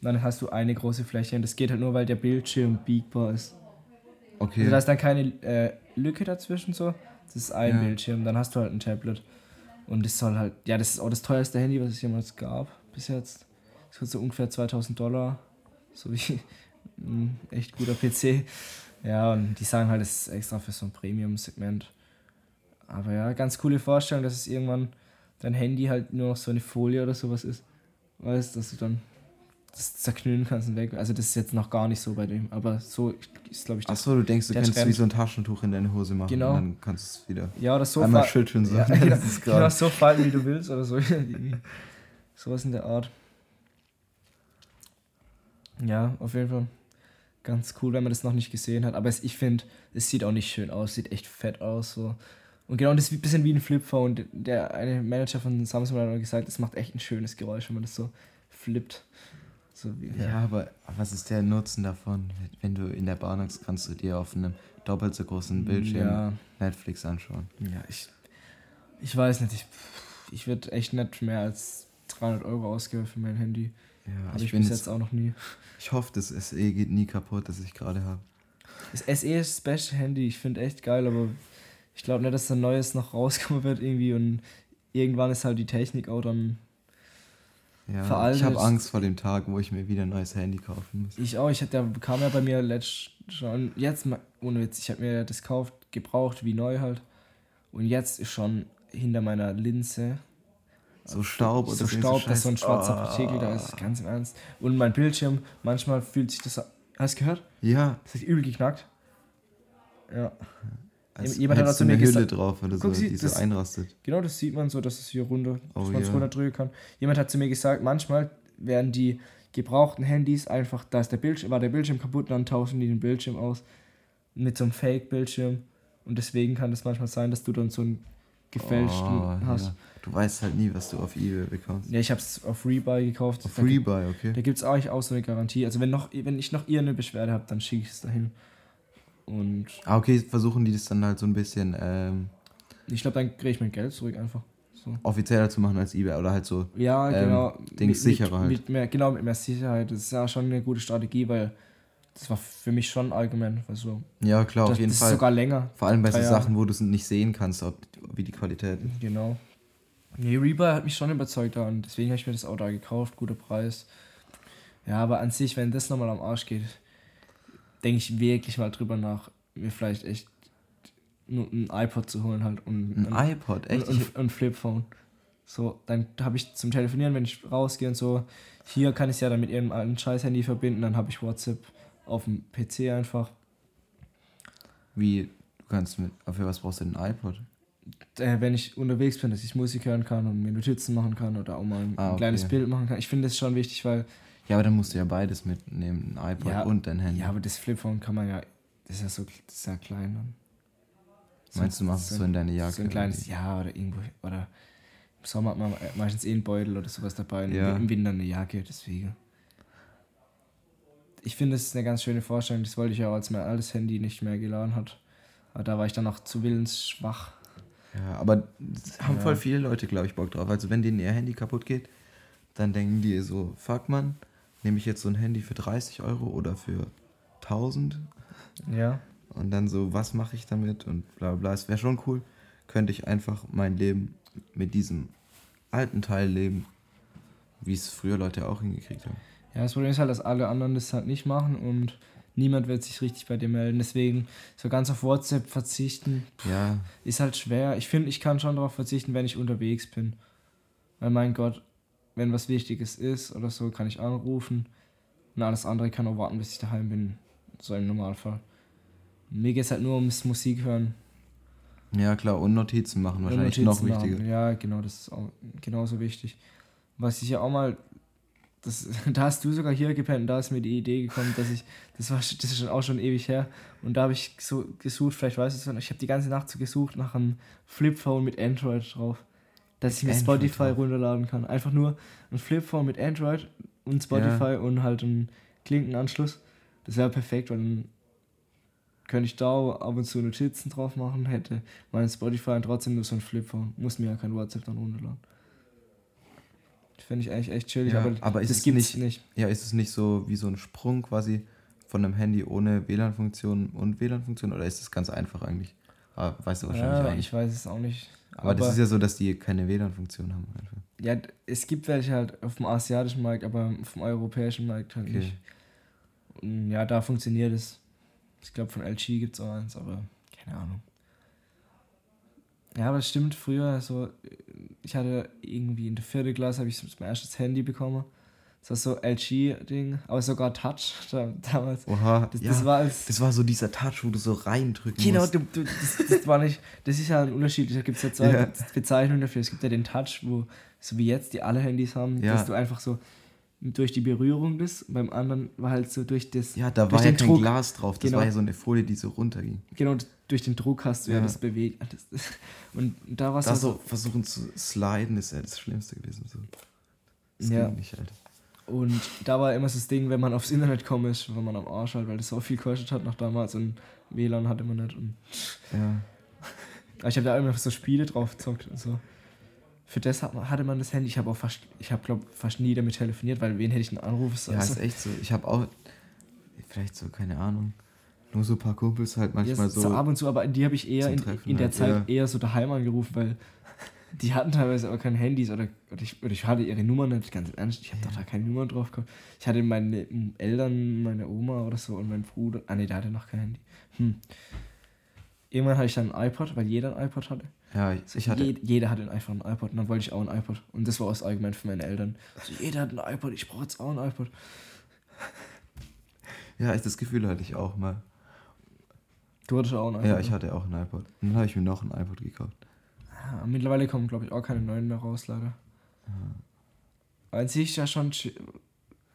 Und dann hast du eine große Fläche und das geht halt nur, weil der Bildschirm biegbar ist. Okay. Also da ist dann keine äh, Lücke dazwischen so. Das ist ein Ja. Bildschirm, dann hast du halt ein Tablet. Und das soll halt, ja, das ist auch das teuerste Handy, was es jemals gab bis jetzt. Das kostet so ungefähr 2000 Dollar. So wie ein echt guter PC. Ja, und die sagen halt, das ist extra für so ein Premium-Segment. Aber ja, ganz coole Vorstellung, dass es irgendwann dein Handy halt nur noch so eine Folie oder sowas ist. Weißt dass du dann das zerknüllen kannst und weg. Also das ist jetzt noch gar nicht so bei dem, aber so ist glaube ich das. Achso, du denkst, du kannst Trend. wie so ein Taschentuch in deine Hose machen Genau. und dann kannst du es wieder Ja, oder so einmal fa- schütteln. So. Ja, genau, genau so falten, wie du willst oder so. Sowas in der Art. Ja, auf jeden Fall ganz cool, wenn man das noch nicht gesehen hat. Aber es, ich finde, es sieht auch nicht schön aus, sieht echt fett aus. So. Und genau, das ist ein bisschen wie ein Flipphone. Der eine Manager von Samsung hat gesagt, es macht echt ein schönes Geräusch, wenn man das so flippt. So wie, Ja, aber was ist der Nutzen davon? Wenn du in der Bahn hockst, kannst du dir auf einem doppelt so großen Bildschirm Ja, Netflix anschauen. ja ich, ich weiß nicht. Ich, ich würde echt nicht mehr als 300 Euro ausgeben für mein Handy. Ja, Habe ich, bin bis jetzt, auch noch nie. ich hoffe, das SE geht nie kaputt, das ich gerade habe. Das SE ist beste Handy, ich finde echt geil, aber ich glaube nicht, dass ein neues noch rauskommen wird irgendwie und irgendwann ist halt die Technik auch dann. Ja, Veraltet ich habe Angst vor dem Tag, wo ich mir wieder ein neues Handy kaufen muss. Ich auch, ich hatte, kam ja bei mir letzt schon, jetzt mal, ohne Witz, ich habe mir das gekauft, gebraucht, wie neu halt. Und jetzt ist schon hinter meiner Linse So Staub oder so Staub, Scheiß. dass so ein schwarzer Ah. Partikel da ist, ganz im Ernst. Und mein Bildschirm, manchmal fühlt sich das. Hast du gehört? Ja, Das hat übel geknackt. Ja. als Jemand hat hättest zu mir eine Hülle gesagt- drauf oder so, sie- die so das- einrastet. Genau, das sieht man so, dass es hier runter, Oh dass man es runterdrücken kann. Jemand hat zu mir gesagt, manchmal werden die gebrauchten Handys einfach, da ist der Bildschirm, war der Bildschirm kaputt, dann tauschen die den Bildschirm aus mit so einem Fake-Bildschirm. Und deswegen kann es manchmal sein, dass du dann so einen gefälschten Oh, hast. Ja. Du weißt halt nie, was du auf Ebay bekommst. Ja, ich habe es auf Rebuy gekauft. Auf Da Rebuy, okay. Da gibt es eigentlich auch so eine Garantie. Also wenn, noch, wenn ich noch irgendeine Beschwerde habe, dann schicke ich es dahin. Und Ah, okay, versuchen die das dann halt so ein bisschen ähm, ich glaube, dann kriege ich mein Geld zurück einfach. So. offizieller zu machen als eBay oder halt so. Ja, ähm, genau. Dings sicherer halt. Mit mehr, genau, mit mehr Sicherheit. Das ist ja schon eine gute Strategie, weil das war für mich schon ein Argument. Also, Ja, klar, das, auf jeden das Fall. ist sogar länger. Vor allem bei so. Sachen, wo du es nicht sehen kannst, ob, wie die Qualität ist. Genau. Nee, Reaper hat mich schon überzeugt und deswegen habe ich mir das Auto da gekauft, guter Preis. Ja, aber an sich, wenn das nochmal am Arsch geht, denke ich wirklich mal drüber nach, mir vielleicht echt nur ein iPod zu holen halt und Ein iPod, echt? und, und, und Flipphone. So, dann habe ich zum Telefonieren, wenn ich rausgehe und so, hier kann ich es ja dann mit ihrem alten Scheiß-Handy verbinden, dann habe ich WhatsApp auf dem PC einfach. Wie, du kannst mit, für was brauchst du denn ein iPod? Äh, wenn ich unterwegs bin, dass ich Musik hören kann und mir Notizen machen kann oder auch mal ein, Ah, okay. kleines Bild machen kann. Ich finde das schon wichtig, weil Ja, aber dann musst du ja beides mitnehmen, ein iPod Ja, und dein Handy. Ja, aber das Flipphone kann man ja. Das ist ja so das ist ja klein. Dann. Meinst du, machst es so in deine Jacke? So ein kleines, ja, oder irgendwo. Oder im Sommer hat man meistens eh einen Beutel oder sowas dabei. Und Ja. im Winter eine Jacke, deswegen. Ich finde, das ist eine ganz schöne Vorstellung. Das wollte ich auch, als mein altes Handy nicht mehr geladen hat. Aber da war ich dann noch zu willensschwach. Ja, aber es haben Ja. voll viele Leute, glaube ich, Bock drauf. Also wenn denen ihr Handy kaputt geht, dann denken die so, fuck man, nehme ich jetzt so ein Handy für 30 Euro oder für 1000 Ja. und dann so, was mache ich damit und bla bla bla. Es wäre schon cool, könnte ich einfach mein Leben mit diesem alten Teil leben, wie es früher Leute auch hingekriegt haben. Ja, das Problem ist halt, dass alle anderen das halt nicht machen und niemand wird sich richtig bei dir melden. Deswegen so ganz auf WhatsApp verzichten Ja, ist halt schwer. Ich finde, ich kann schon darauf verzichten, wenn ich unterwegs bin. Weil mein Gott, wenn was Wichtiges ist oder so, kann ich anrufen. Und alles andere kann auch warten, bis ich daheim bin. So im Normalfall. Mir geht es halt nur ums Musik hören. ja klar, und Notizen machen wahrscheinlich Notizen noch machen. wichtiger. Ja, genau, das ist auch genauso wichtig. Was ich ja auch mal, das, da hast du sogar hier gepennt, und da ist mir die Idee gekommen, dass ich, das war das ist schon auch schon ewig her, und da habe ich so gesucht, vielleicht weißt du es, ich habe die ganze Nacht so gesucht nach einem Flipphone mit Android drauf, dass ich mir Android Spotify drauf. runterladen kann. Einfach nur ein Flipphone mit Android und Spotify und halt einen Klinkenanschluss. Das wäre perfekt, weil dann könnte ich da ab und zu Notizen drauf machen, hätte mein Spotify und trotzdem nur so ein Flipphone. Muss mir ja kein WhatsApp dann runterladen. Finde ich eigentlich echt chillig, Ja, aber, aber ist es gibt's nicht- nicht. Ja, ist es nicht so wie so ein Sprung quasi von einem Handy ohne WLAN-Funktion und WLAN-Funktion oder ist es ganz einfach eigentlich? Ah, weißt du wahrscheinlich Ja, nicht. ich weiß es auch nicht. Aber, das ist ja so, dass die keine WLAN-Funktion haben. Einfach. ja, es gibt welche halt auf dem asiatischen Markt, aber auf dem europäischen Markt halt Okay. nicht. Und ja, da funktioniert es. Ich glaube, von LG gibt es auch eins, aber keine Ahnung. Ja, aber es stimmt, früher, so, ich hatte irgendwie in der vierten Klasse, habe ich mein erstes Handy bekommen. Das war so LG-Ding, aber sogar Touch da, damals. Oha, Das, ja, das war als. das war so dieser Touch, wo du so reindrücken Genau, musst. du, du, das, das war nicht. Das ist ja ein Unterschied. Da gibt es ja zwei Ja. Bezeichnungen dafür. Es gibt ja den Touch, wo, so wie jetzt, die alle Handys haben, Ja. dass du einfach so durch die Berührung bist. Und beim anderen war halt so durch das. Ja, da war ja kein Druck. Glas drauf. Das Genau. war ja so eine Folie, die so runterging. Genau, durch den Druck hast du ja, Ja. das bewegt. Das, und da war es Da halt so versuchen zu sliden ist ja das Schlimmste gewesen. So. Das Ja. nicht. Und da war immer das Ding, wenn man aufs Internet kommen ist, wenn man am Arsch halt, weil das so viel gekostet hat noch damals und WLAN hatte man nicht. Und Ja. Aber ich habe da immer so Spiele drauf gezockt und so. Für das hatte man das Handy. Ich habe auch fast, ich habe glaube fast nie damit telefoniert, weil wen hätte ich anrufen sollen? Ja, ist echt so. Ich habe auch, vielleicht so, keine Ahnung, nur so ein paar Kumpels halt manchmal Ja, so. so ab und zu, aber die habe ich eher in, Treffen in der halt, Zeit ja. eher so daheim angerufen, weil die hatten teilweise auch keine Handys oder, oder, ich, oder ich hatte ihre Nummer nicht, ganz Ernst. Ich habe doch da keine Nummer drauf gehabt. Ich hatte meine Eltern, meine Oma oder so und mein Bruder. Ah, nee, der hatte noch kein Handy. Hm. Irgendwann hatte ich dann ein iPod, weil jeder ein iPod hatte. ja, ich, ich hatte. Jed- jeder hatte einfach ein iPod und dann wollte ich auch ein iPod. Und das war das Argument für meine Eltern. So, jeder hat ein iPod, ich brauche jetzt auch ein iPod. Ja, ich, das Gefühl hatte ich auch mal. Du hattest auch ein iPod. Ja, ich ne? hatte auch ein iPod. Und dann habe ich mir noch ein iPod gekauft. Ja, mittlerweile kommen, glaube ich, auch keine neuen mehr raus, leider. An sich ja schon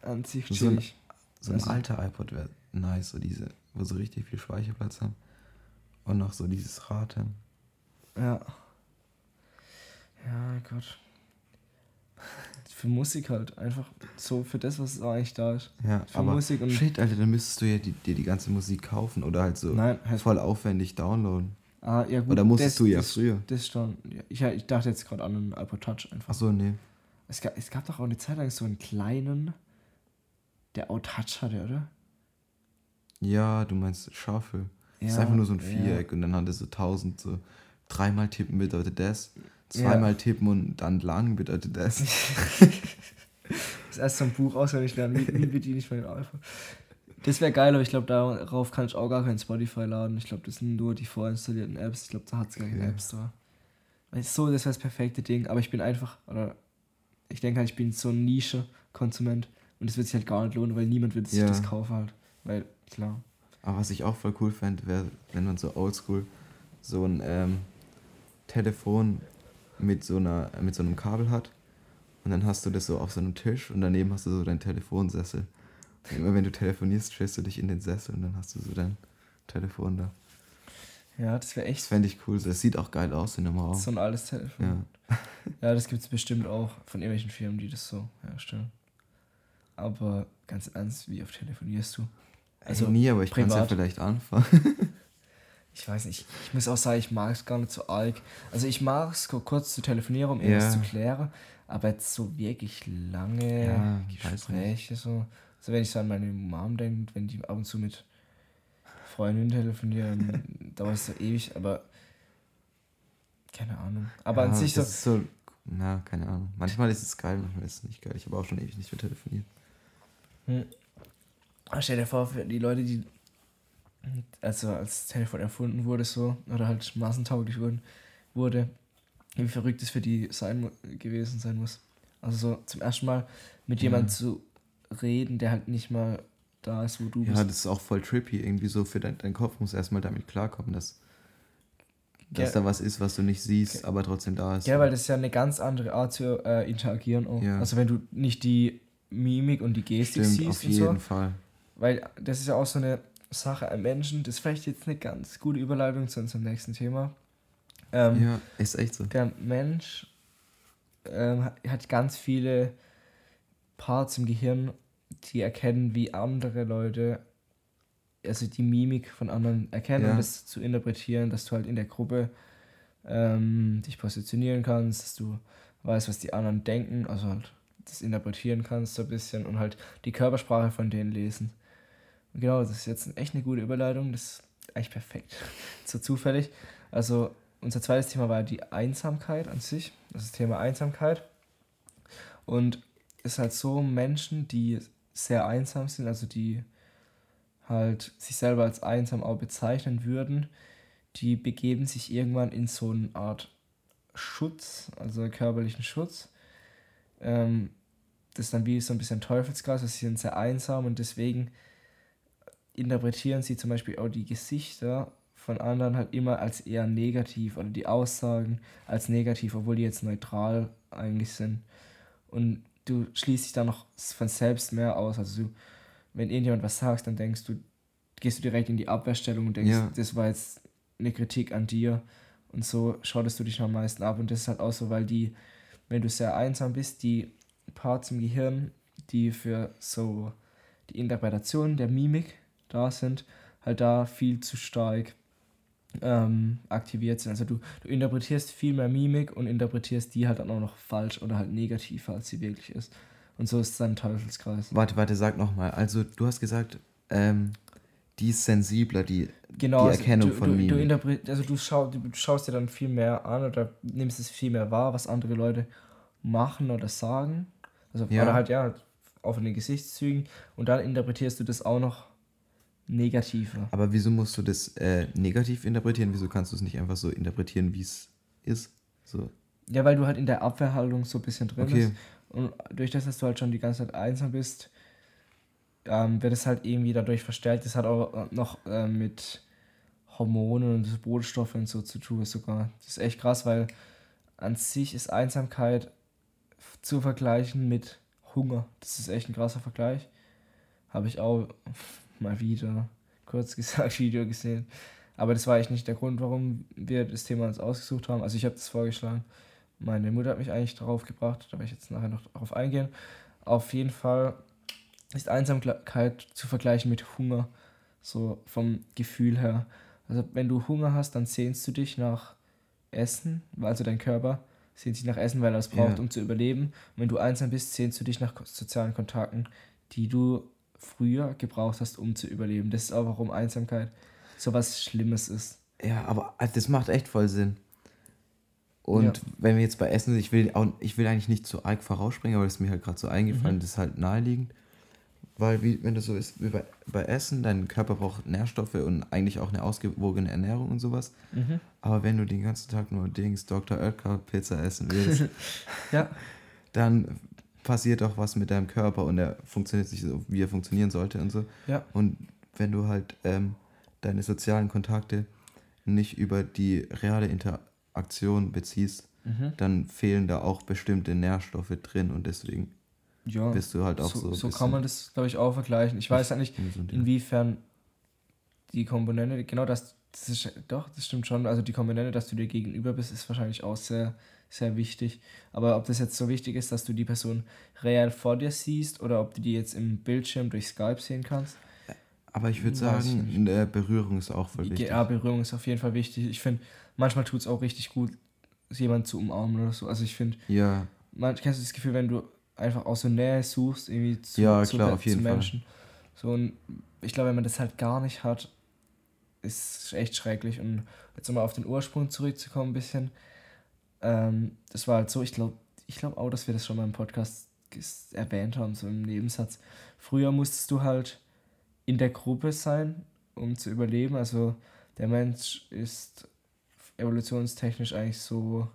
an sich So ein- chillig. So ein Also- alter iPod wäre nice, so diese, wo so richtig viel Speicherplatz haben. Und noch so dieses Rad haben. Ja. Ja, Gott. Für Musik halt. Einfach so für das, was eigentlich da ist. Ja, für aber Musik und shit, Alter, dann müsstest du ja die, dir die ganze Musik kaufen oder halt so Nein, heißt- voll aufwendig downloaden. Ah, ja, gut. Oder musstest das, du ja das, früher. Das schon. Ja, ich, ich dachte jetzt gerade an einen iPod Touch einfach. Achso, nee. Es gab, es gab doch auch eine Zeit lang so einen kleinen, der auch Touch hatte, oder? Ja, du meinst Shuffle. Das ist Ja, einfach nur so ein ja. Viereck und dann hat er so tausend, so dreimal tippen bedeutet das, zweimal tippen und dann lang bedeutet das. Das erst so ein Buch auswendig lernen, wie, wie bediene ich mein iPhone. Das wäre geil, aber ich glaube, darauf kann ich auch gar kein Spotify laden. Ich glaube, das sind nur die vorinstallierten Apps. Ich glaube, da hat es gar keine Okay. App Store. So, das wäre das perfekte Ding. Aber ich bin einfach, oder ich denke halt, ich bin so ein Nische-Konsument und das wird sich halt gar nicht lohnen, weil niemand wird sich Ja. das kaufen halt. Weil, klar. Aber was ich auch voll cool fände, wäre, wenn man so oldschool so ein ähm, Telefon mit so, einer, mit so einem Kabel hat und dann hast du das so auf so einem Tisch und daneben hast du so deinen Telefonsessel. Und immer wenn du telefonierst, stellst du dich in den Sessel und dann hast du so dein Telefon da. Ja, das wäre Das echt fände ich cool. Das sieht auch geil aus in dem Raum. so ein altes Telefon. Ja. Ja, das gibt es bestimmt auch von irgendwelchen Firmen, die das so herstellen. Aber ganz ernst, wie oft telefonierst du? Also nie, aber ich kann es ja vielleicht anfangen. Ich weiß nicht, ich muss auch sagen, ich mag es gar nicht so arg. Also ich mag es kurz zu telefonieren, um irgendwas Ja. zu klären, aber jetzt so wirklich lange Ja, Gespräche so. Also wenn ich so an meine Mom denke, wenn die ab und zu mit Freundinnen telefonieren, dauert es so ewig, aber keine Ahnung. Aber ja, an sich so, das ist so. Na, keine Ahnung. Manchmal ist es geil, manchmal ist es nicht geil. Ich habe auch schon ewig nicht mehr telefoniert. Ah, Stell dir vor, für die Leute, die also als Telefon erfunden wurde so oder halt massentauglich wurden, wurde, wie verrückt es für die sein gewesen sein muss. Also so zum ersten Mal mit Ja. jemandem zu reden, der halt nicht mal da ist, wo du Ja, bist. das ist auch voll trippy. Irgendwie so für dein, dein Kopf muss erstmal damit klarkommen, dass, dass Ja. da was ist, was du nicht siehst, aber trotzdem da ist. Ja, weil das ist ja eine ganz andere Art zu äh, interagieren auch. Ja. Also wenn du nicht die Mimik und die Gestik Stimmt, siehst auf jeden so. Fall. Weil das ist ja auch so eine Sache am Menschen, das ist vielleicht jetzt eine ganz gute Überleitung zu unserem nächsten Thema. Ähm, Ja, ist echt so. Der Mensch ähm, hat- hat ganz viele Parts im Gehirn, die erkennen, wie andere Leute, also die Mimik von anderen erkennen Ja. und das zu interpretieren, dass du halt in der Gruppe ähm, dich positionieren kannst, dass du weißt, was die anderen denken, also halt das interpretieren kannst so ein bisschen und halt die Körpersprache von denen lesen. Genau, das ist jetzt echt eine gute Überleitung, das ist eigentlich perfekt. so zufällig. Also unser zweites Thema war die Einsamkeit an sich, das das Thema Einsamkeit. Und es ist halt so Menschen, die sehr einsam sind, also die halt sich selber als einsam auch bezeichnen würden, die begeben sich irgendwann in so eine Art Schutz, also körperlichen Schutz. Ähm, das ist dann wie so ein bisschen Teufelskreis, sie sind sehr einsam und deswegen interpretieren sie zum Beispiel auch die Gesichter von anderen halt immer als eher negativ oder die Aussagen als negativ, obwohl die jetzt neutral eigentlich sind. Und du schließt dich dann noch von selbst mehr aus. Also du, wenn irgendjemand was sagst, dann denkst du, gehst du direkt in die Abwehrstellung und denkst, Ja. das war jetzt eine Kritik an dir. Und so schottest du dich am meisten ab. Und das ist halt auch so, weil die, wenn du sehr einsam bist, die Parts im Gehirn, die für so die Interpretation der Mimik da sind, halt da viel zu stark ähm, aktiviert sind. Also du, du interpretierst viel mehr Mimik und interpretierst die halt dann auch noch falsch oder halt negativer, als sie wirklich ist. Und so ist es ein Teufelskreis. Warte, warte, sag nochmal. Also, du hast gesagt, ähm, die ist sensibler, die, Genau, die also Erkennung du, von du, du, Mimik. interpre- also du, schau, du schaust dir dann viel mehr an oder nimmst es viel mehr wahr, was andere Leute machen oder sagen. Also Ja. oder halt ja, auf den Gesichtszügen und dann interpretierst du das auch noch negativer. Aber wieso musst du das äh, negativ interpretieren? Wieso kannst du es nicht einfach so interpretieren, wie es ist? So. Ja, weil du halt in der Abwehrhaltung so ein bisschen drin Okay. bist. Und durch das, dass du halt schon die ganze Zeit einsam bist, ähm, wird es halt irgendwie dadurch verstärkt. Das hat auch noch äh, mit Hormonen und Bodenstoffen und so zu tun sogar. Das ist echt krass, weil an sich ist Einsamkeit zu vergleichen mit Hunger. Das ist echt ein krasser Vergleich. Habe ich auch mal wieder, kurz gesagt, Video gesehen. Aber das war echt nicht der Grund, warum wir das Thema uns ausgesucht haben. Also ich habe das vorgeschlagen. Meine Mutter hat mich eigentlich darauf gebracht, da werde ich jetzt nachher noch darauf eingehen. Auf jeden Fall ist Einsamkeit zu vergleichen mit Hunger, so vom Gefühl her. Also wenn du Hunger hast, dann sehnst du dich nach Essen, also dein Körper sehnt sich nach Essen, weil er es braucht, ja. um zu überleben. Und wenn du einsam bist, sehnst du dich nach sozialen Kontakten, die du früher gebraucht hast, um zu überleben. Das ist auch, warum Einsamkeit so was Schlimmes ist. Ja, aber also das macht echt voll Sinn. Und ja. wenn wir jetzt bei Essen, ich will, auch, ich will eigentlich nicht zu arg vorausspringen, aber das ist mir halt gerade so eingefallen, mhm. das ist halt naheliegend. Weil, wie, wenn das so ist wie bei, bei Essen, dein Körper braucht Nährstoffe und eigentlich auch eine ausgewogene Ernährung und sowas. Mhm. Aber wenn du den ganzen Tag nur Dings, Dr. Oetker Pizza essen willst, ja. dann passiert auch was mit deinem Körper und er funktioniert nicht so, wie er funktionieren sollte und so. Ja. Und wenn du halt ähm, deine sozialen Kontakte nicht über die reale Interaktion beziehst, mhm. dann fehlen da auch bestimmte Nährstoffe drin und deswegen ja, bist du halt auch so. So, so kann man das, glaube ich, auch vergleichen. Ich weiß ja nicht, inwiefern die Komponente, genau das, das ist, doch, das stimmt schon. Also die Komponente, dass du dir gegenüber bist, ist wahrscheinlich auch sehr, sehr wichtig. Aber ob das jetzt so wichtig ist, dass du die Person real vor dir siehst oder ob du die jetzt im Bildschirm durch Skype sehen kannst. Aber ich würde sagen, ich Berührung ist auch voll wichtig. Ja, Berührung ist auf jeden Fall wichtig. Ich finde, manchmal tut es auch richtig gut, jemanden zu umarmen oder so. Also ich finde, ja. man, kennst du das Gefühl, wenn du einfach auch so Nähe suchst, irgendwie zu, ja, zu, klar, auf jeden zu Menschen. Fall. So, und ich glaube, wenn man das halt gar nicht hat, ist es echt schrecklich. Und jetzt nochmal auf den Ursprung zurückzukommen, ein bisschen. Ähm, das war halt so, ich glaube ich glaub auch, dass wir das schon mal im Podcast erwähnt haben, so im Nebensatz. Früher musstest du halt in der Gruppe sein, um zu überleben. Also der Mensch ist evolutionstechnisch eigentlich so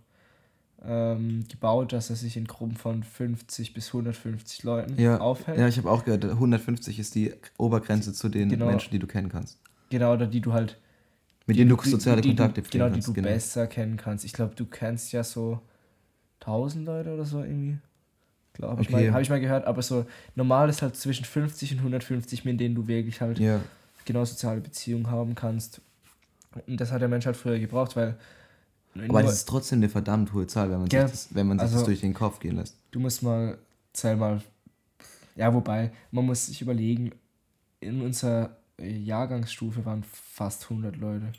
ähm, gebaut, dass er sich in Gruppen von 50 bis 150 Leuten ja, aufhält. Ja, ich habe auch gehört, 150 ist die Obergrenze zu den genau, Menschen, die du kennen kannst. Genau, oder die du halt. Mit denen du soziale die, Kontakte pflegen Genau, die du genau. besser kennen kannst. Ich glaube, du kennst ja so 1000 Leute oder so irgendwie. Glaube habe okay. ich, hab ich mal gehört, aber so normal ist halt zwischen 50 und 150, mit denen du wirklich halt ja. genau soziale Beziehungen haben kannst. Und das hat der Mensch halt früher gebraucht, weil aber das ist trotzdem eine verdammt hohe Zahl, wenn man, ja, sich, das, wenn man sich also, das durch den Kopf gehen lässt. Du musst mal, zähl mal, ja, wobei, man muss sich überlegen, in unserer Jahrgangsstufe waren fast 100 Leute.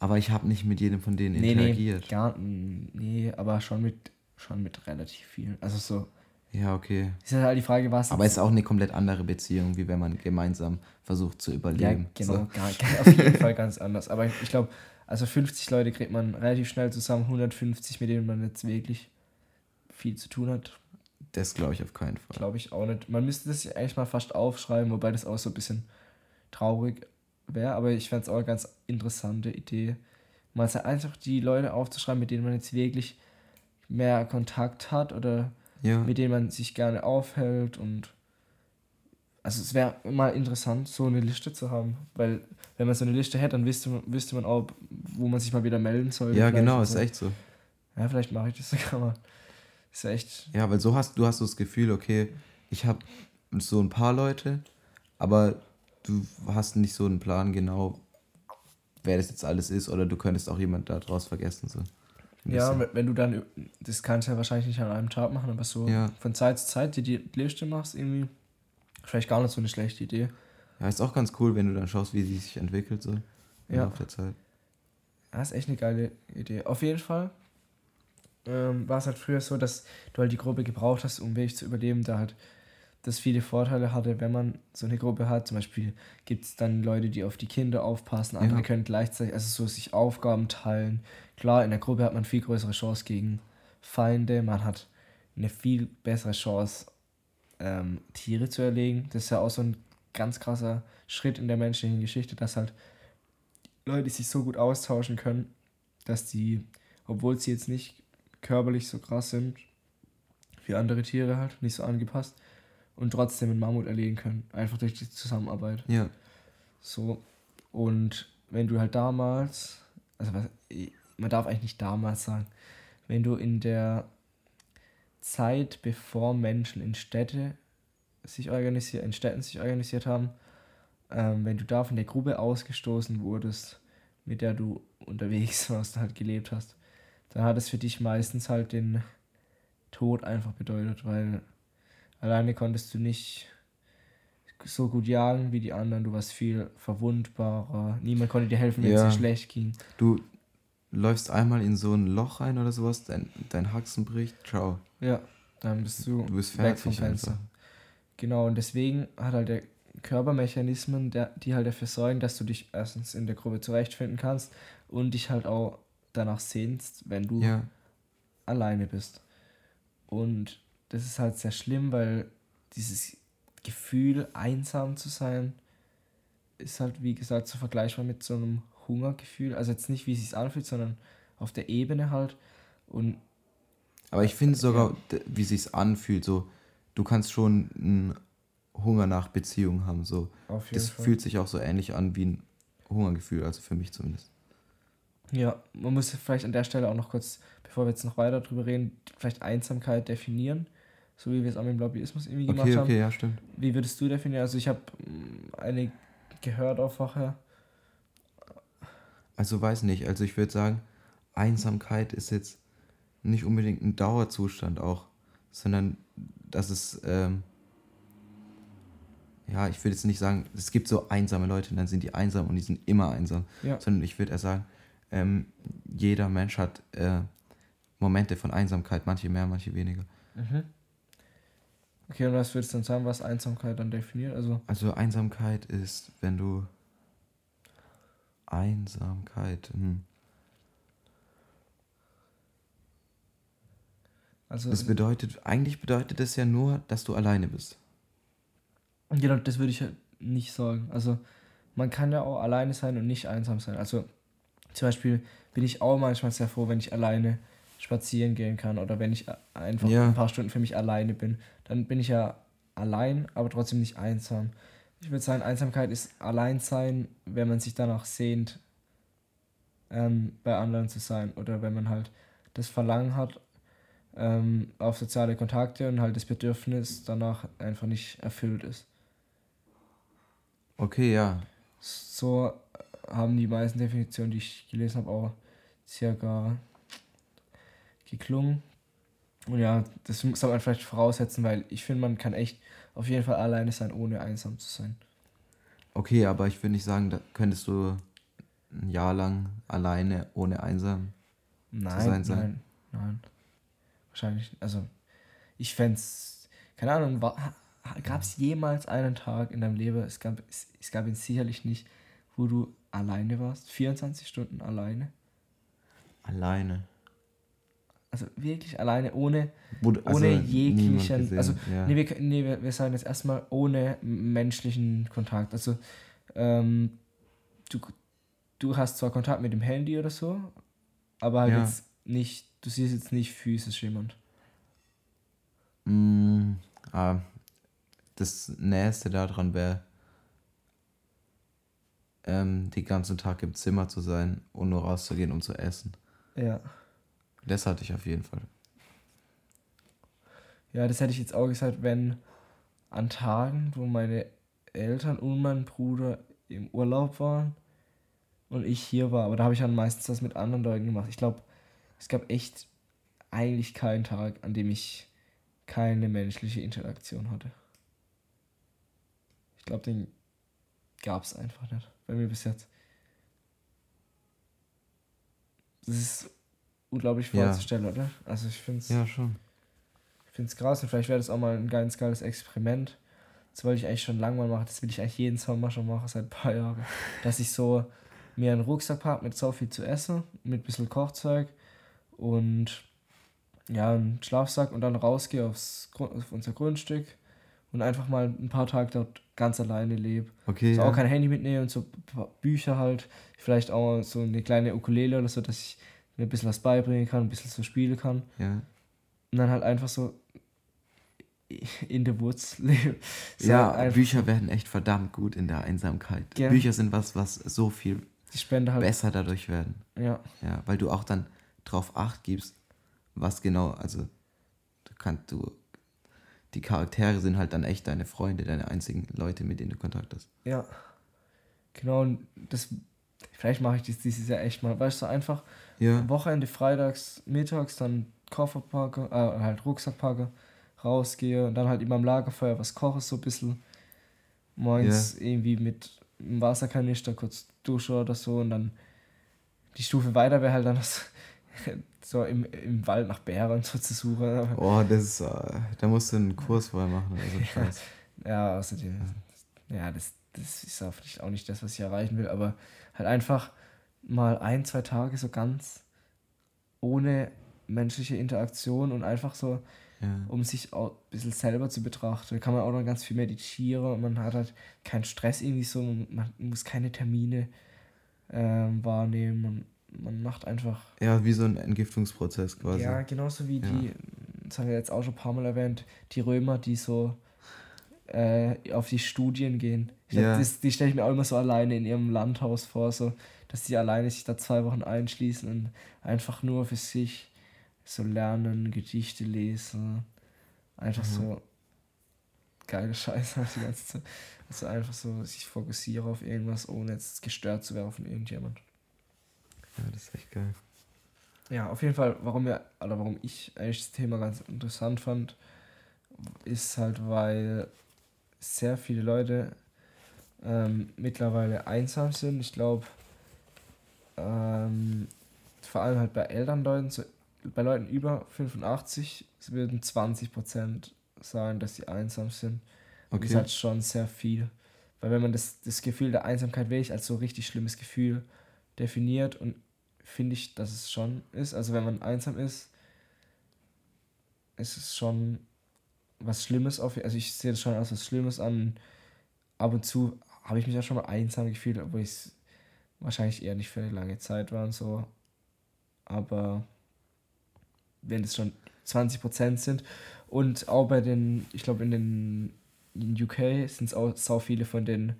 Aber ich habe nicht mit jedem von denen nee, interagiert. Nee, gar, nee, aber schon mit, schon mit relativ vielen. Also so. Ja, okay. Ist halt die Frage, was. Aber es ist auch eine komplett andere Beziehung, wie wenn man gemeinsam versucht zu überleben. Ja, genau, so. gar, gar, auf jeden Fall ganz anders. Aber ich, ich glaube, also 50 Leute kriegt man relativ schnell zusammen, 150, mit denen man jetzt wirklich viel zu tun hat. Das glaube ich auf keinen Fall. Glaube ich auch nicht. Man müsste das eigentlich mal fast aufschreiben, wobei das auch so ein bisschen traurig wäre, aber ich fände es auch eine ganz interessante Idee. Mal einfach die Leute aufzuschreiben, mit denen man jetzt wirklich mehr Kontakt hat oder ja. mit denen man sich gerne aufhält und also es wäre mal interessant, so eine Liste zu haben, weil wenn man so eine Liste hätte, dann wüsste man, wüsste man auch, wo man sich mal wieder melden soll. Ja, genau, ist echt so. Ja, vielleicht mache ich das sogar mal. Ist echt. Ja, weil so hast du hast so das Gefühl, okay, ich habe so ein paar Leute, aber du hast nicht so einen Plan genau, wer das jetzt alles ist, oder du könntest auch jemand daraus vergessen. So. Ja, wenn du dann, das kannst du ja wahrscheinlich nicht an einem Tag machen, aber so ja. von Zeit zu Zeit dir die Liste machst, irgendwie, vielleicht gar nicht so eine schlechte Idee. Ja, ist auch ganz cool, wenn du dann schaust, wie sie sich entwickelt so ja. auf der Zeit. Ja, ist echt eine geile Idee. Auf jeden Fall ähm, war es halt früher so, dass du halt die Gruppe gebraucht hast, um wirklich zu überleben, da halt das viele Vorteile hatte, wenn man so eine Gruppe hat. Zum Beispiel gibt es dann Leute, die auf die Kinder aufpassen, andere ja. können gleichzeitig, also so sich Aufgaben teilen. Klar, in der Gruppe hat man viel größere Chance gegen Feinde, man hat eine viel bessere Chance, ähm, Tiere zu erlegen. Das ist ja auch so ein ganz krasser Schritt in der menschlichen Geschichte, dass halt Leute sich so gut austauschen können, dass die, obwohl sie jetzt nicht körperlich so krass sind wie andere Tiere halt, nicht so angepasst und trotzdem einen Mammut erlegen können, einfach durch die Zusammenarbeit. Ja. So und wenn du halt damals, also was, man darf eigentlich nicht damals sagen, wenn du in der Zeit, bevor Menschen in Städte sich organisiert, in Städten sich organisiert haben, ähm, wenn du da von der Gruppe ausgestoßen wurdest, mit der du unterwegs warst, halt gelebt hast, dann hat es für dich meistens halt den Tod einfach bedeutet, weil alleine konntest du nicht so gut jagen wie die anderen, du warst viel verwundbarer, niemand konnte dir helfen, wenn Ja. es dir schlecht ging. Du läufst einmal in so ein Loch rein oder sowas, dein, dein Haxen bricht, ciao. Ja, dann bist du, Du bist weg vom fertig Fenster. einfach. Genau, und deswegen hat halt der Körpermechanismen, der, die halt dafür sorgen, dass du dich erstens in der Gruppe zurechtfinden kannst und dich halt auch danach sehnst, wenn du Ja, alleine bist. Und das ist halt sehr schlimm, weil dieses Gefühl, einsam zu sein, ist halt, wie gesagt, so vergleichbar mit so einem Hungergefühl. Also jetzt nicht, wie es sich anfühlt, sondern auf der Ebene halt. Und aber ich finde sogar, wie sich's anfühlt, so, du kannst schon einen Hunger nach Beziehung haben, so. Das Fall. fühlt sich auch so ähnlich an wie ein Hungergefühl, also für mich zumindest. Ja, man muss vielleicht an der Stelle auch noch kurz, bevor wir jetzt noch weiter drüber reden, vielleicht Einsamkeit definieren. So wie wir es auch mit dem Lobbyismus irgendwie gemacht Okay, haben. okay, ja, stimmt. Wie würdest du definieren? Also ich habe mm, eine gehört auch vorher. Also weiß nicht, also ich würde sagen, Einsamkeit ist jetzt nicht unbedingt ein Dauerzustand auch, sondern dass es, ähm, ja, ich würde jetzt nicht sagen, es gibt so einsame Leute und dann sind die einsam und die sind immer einsam, Ja. sondern ich würde eher sagen, ähm, jeder Mensch hat äh, Momente von Einsamkeit, manche mehr, manche weniger. Mhm. Okay, und was würdest du dann sagen, was Einsamkeit dann definiert? Also, Also Einsamkeit ist, wenn du Einsamkeit, hm. also das bedeutet, eigentlich bedeutet es ja nur, dass du alleine bist. genau, das würde ich halt nicht sagen. Also, man kann ja auch alleine sein und nicht einsam sein. Also, zum Beispiel bin ich auch manchmal sehr froh, wenn ich alleine spazieren gehen kann oder wenn ich einfach Ja. ein paar Stunden für mich alleine bin. Dann bin ich ja allein, aber trotzdem nicht einsam. Ich würde sagen, Einsamkeit ist Alleinsein, wenn man sich danach sehnt, ähm, bei anderen zu sein oder wenn man halt das Verlangen hat ähm, auf soziale Kontakte und halt das Bedürfnis danach einfach nicht erfüllt ist. Okay, ja. So haben die meisten Definitionen, die ich gelesen habe, auch circa geklungen. Und ja, das soll man vielleicht voraussetzen, weil ich finde, man kann echt auf jeden Fall alleine sein, ohne einsam zu sein. Okay, aber ich würde nicht sagen, da könntest du ein Jahr lang alleine, ohne einsam. Nein, sein sein. nein, nein. Wahrscheinlich, also ich fände es, keine Ahnung, gab es jemals einen Tag in deinem Leben, es gab, es, es gab ihn sicherlich nicht, wo du alleine warst, 24 Stunden alleine? Alleine. Also wirklich alleine, ohne, du- also ohne jeglichen, gesehen, also ja. nee, wir, nee, wir, wir sagen jetzt erstmal ohne menschlichen Kontakt. Also ähm, du, du hast zwar Kontakt mit dem Handy oder so, aber halt Ja. jetzt nicht, du siehst jetzt nicht physisch jemand. Mm, ah, das Nächste daran wäre, ähm, den ganzen Tag im Zimmer zu sein und nur rauszugehen, um zu essen. Ja. Das hatte ich auf jeden Fall. Ja, das hätte ich jetzt auch gesagt, wenn an Tagen, wo meine Eltern und mein Bruder im Urlaub waren und ich hier war, aber da habe ich dann meistens das mit anderen Leuten gemacht. Ich glaube, es gab echt eigentlich keinen Tag, an dem ich keine menschliche Interaktion hatte. Ich glaube, den gab es einfach nicht bei mir bis jetzt. Das ist unglaublich Ja. vorzustellen, oder? Also ich finde es Ja, schon. ich finde es krass und vielleicht wäre das auch mal ein ganz geiles Experiment. Das wollte ich eigentlich schon lange mal machen. Das will ich eigentlich jeden Sommer schon machen, seit ein paar Jahren. Dass ich so mir einen Rucksack packe mit so viel zu essen, mit ein bisschen Kochzeug und ja, einen Schlafsack und dann rausgehe aufs auf unser Grundstück und einfach mal ein paar Tage dort ganz alleine lebe. Okay, So ja. auch kein Handy mitnehmen und so ein paar Bücher halt. Vielleicht auch so eine kleine Ukulele oder so, dass ich mir ein bisschen was beibringen kann, ein bisschen so spielen kann. ja. Und dann halt einfach so in der Woods leben. So ja, Bücher werden echt verdammt gut in der Einsamkeit. Ja. Bücher sind was, was so viel halt. besser dadurch werden. Ja, Ja, weil du auch dann drauf acht gibst, was genau, also du kannst du die Charaktere sind halt dann echt deine Freunde, deine einzigen Leute, mit denen du Kontakt hast. ja. Genau, und das vielleicht mache ich das dieses Jahr echt mal. Weißt du, einfach Ja. Wochenende, freitags, mittags, dann Koffer packe, äh, halt Rucksack packe, rausgehe und dann halt immer am Lagerfeuer was koche, so ein bisschen. Morgens irgendwie mit einem Wasserkanister kurz dusche oder so und dann die Stufe weiter wäre halt dann das, so im, im Wald nach Bären so zu suchen. Oh, das ist, äh, da musst du einen Kurs vorher machen oder so ein Scheiß. ja, außerdem, ja, das, das ist auch nicht, auch nicht das, was ich erreichen will, aber halt einfach mal ein, zwei Tage so ganz ohne menschliche Interaktion und einfach so, Ja. um sich auch ein bisschen selber zu betrachten. Da kann man auch noch ganz viel meditieren und man hat halt keinen Stress irgendwie so, man, man muss keine Termine ähm, wahrnehmen. Man, man macht einfach. ja, wie so ein Entgiftungsprozess quasi. Ja, genauso wie Ja. die, das haben wir jetzt auch schon ein paar Mal erwähnt, die Römer, die so äh, auf die Studien gehen. Ja. das, die stelle ich mir auch immer so alleine in ihrem Landhaus vor, so, dass die alleine sich da zwei Wochen einschließen und einfach nur für sich so lernen, Gedichte lesen, einfach Mhm. so geile Scheiße die ganze Zeit. Also einfach so sich fokussiere auf irgendwas, ohne jetzt gestört zu werden von irgendjemand. ja, das ist echt geil. Ja, auf jeden Fall, warum wir, oder warum ich eigentlich das Thema ganz interessant fand, ist halt, weil sehr viele Leute ähm, mittlerweile einsam sind. Ich glaube, ähm, vor allem halt bei Elternleuten, so, bei Leuten über 85 würden 20% sagen, dass sie einsam sind. Und Das ist Okay. halt schon sehr viel. Weil wenn man das, das Gefühl der Einsamkeit wirklich als so richtig schlimmes Gefühl definiert und finde ich, dass es schon ist. Also wenn man einsam ist, ist es schon was Schlimmes auf. Also ich sehe das schon als was Schlimmes an. Ab und zu habe ich mich ja schon mal einsam gefühlt, obwohl ich es wahrscheinlich eher nicht für eine lange Zeit war und so. Aber wenn es schon 20% sind und auch bei den, ich glaube in den in UK sind es auch sau viele von den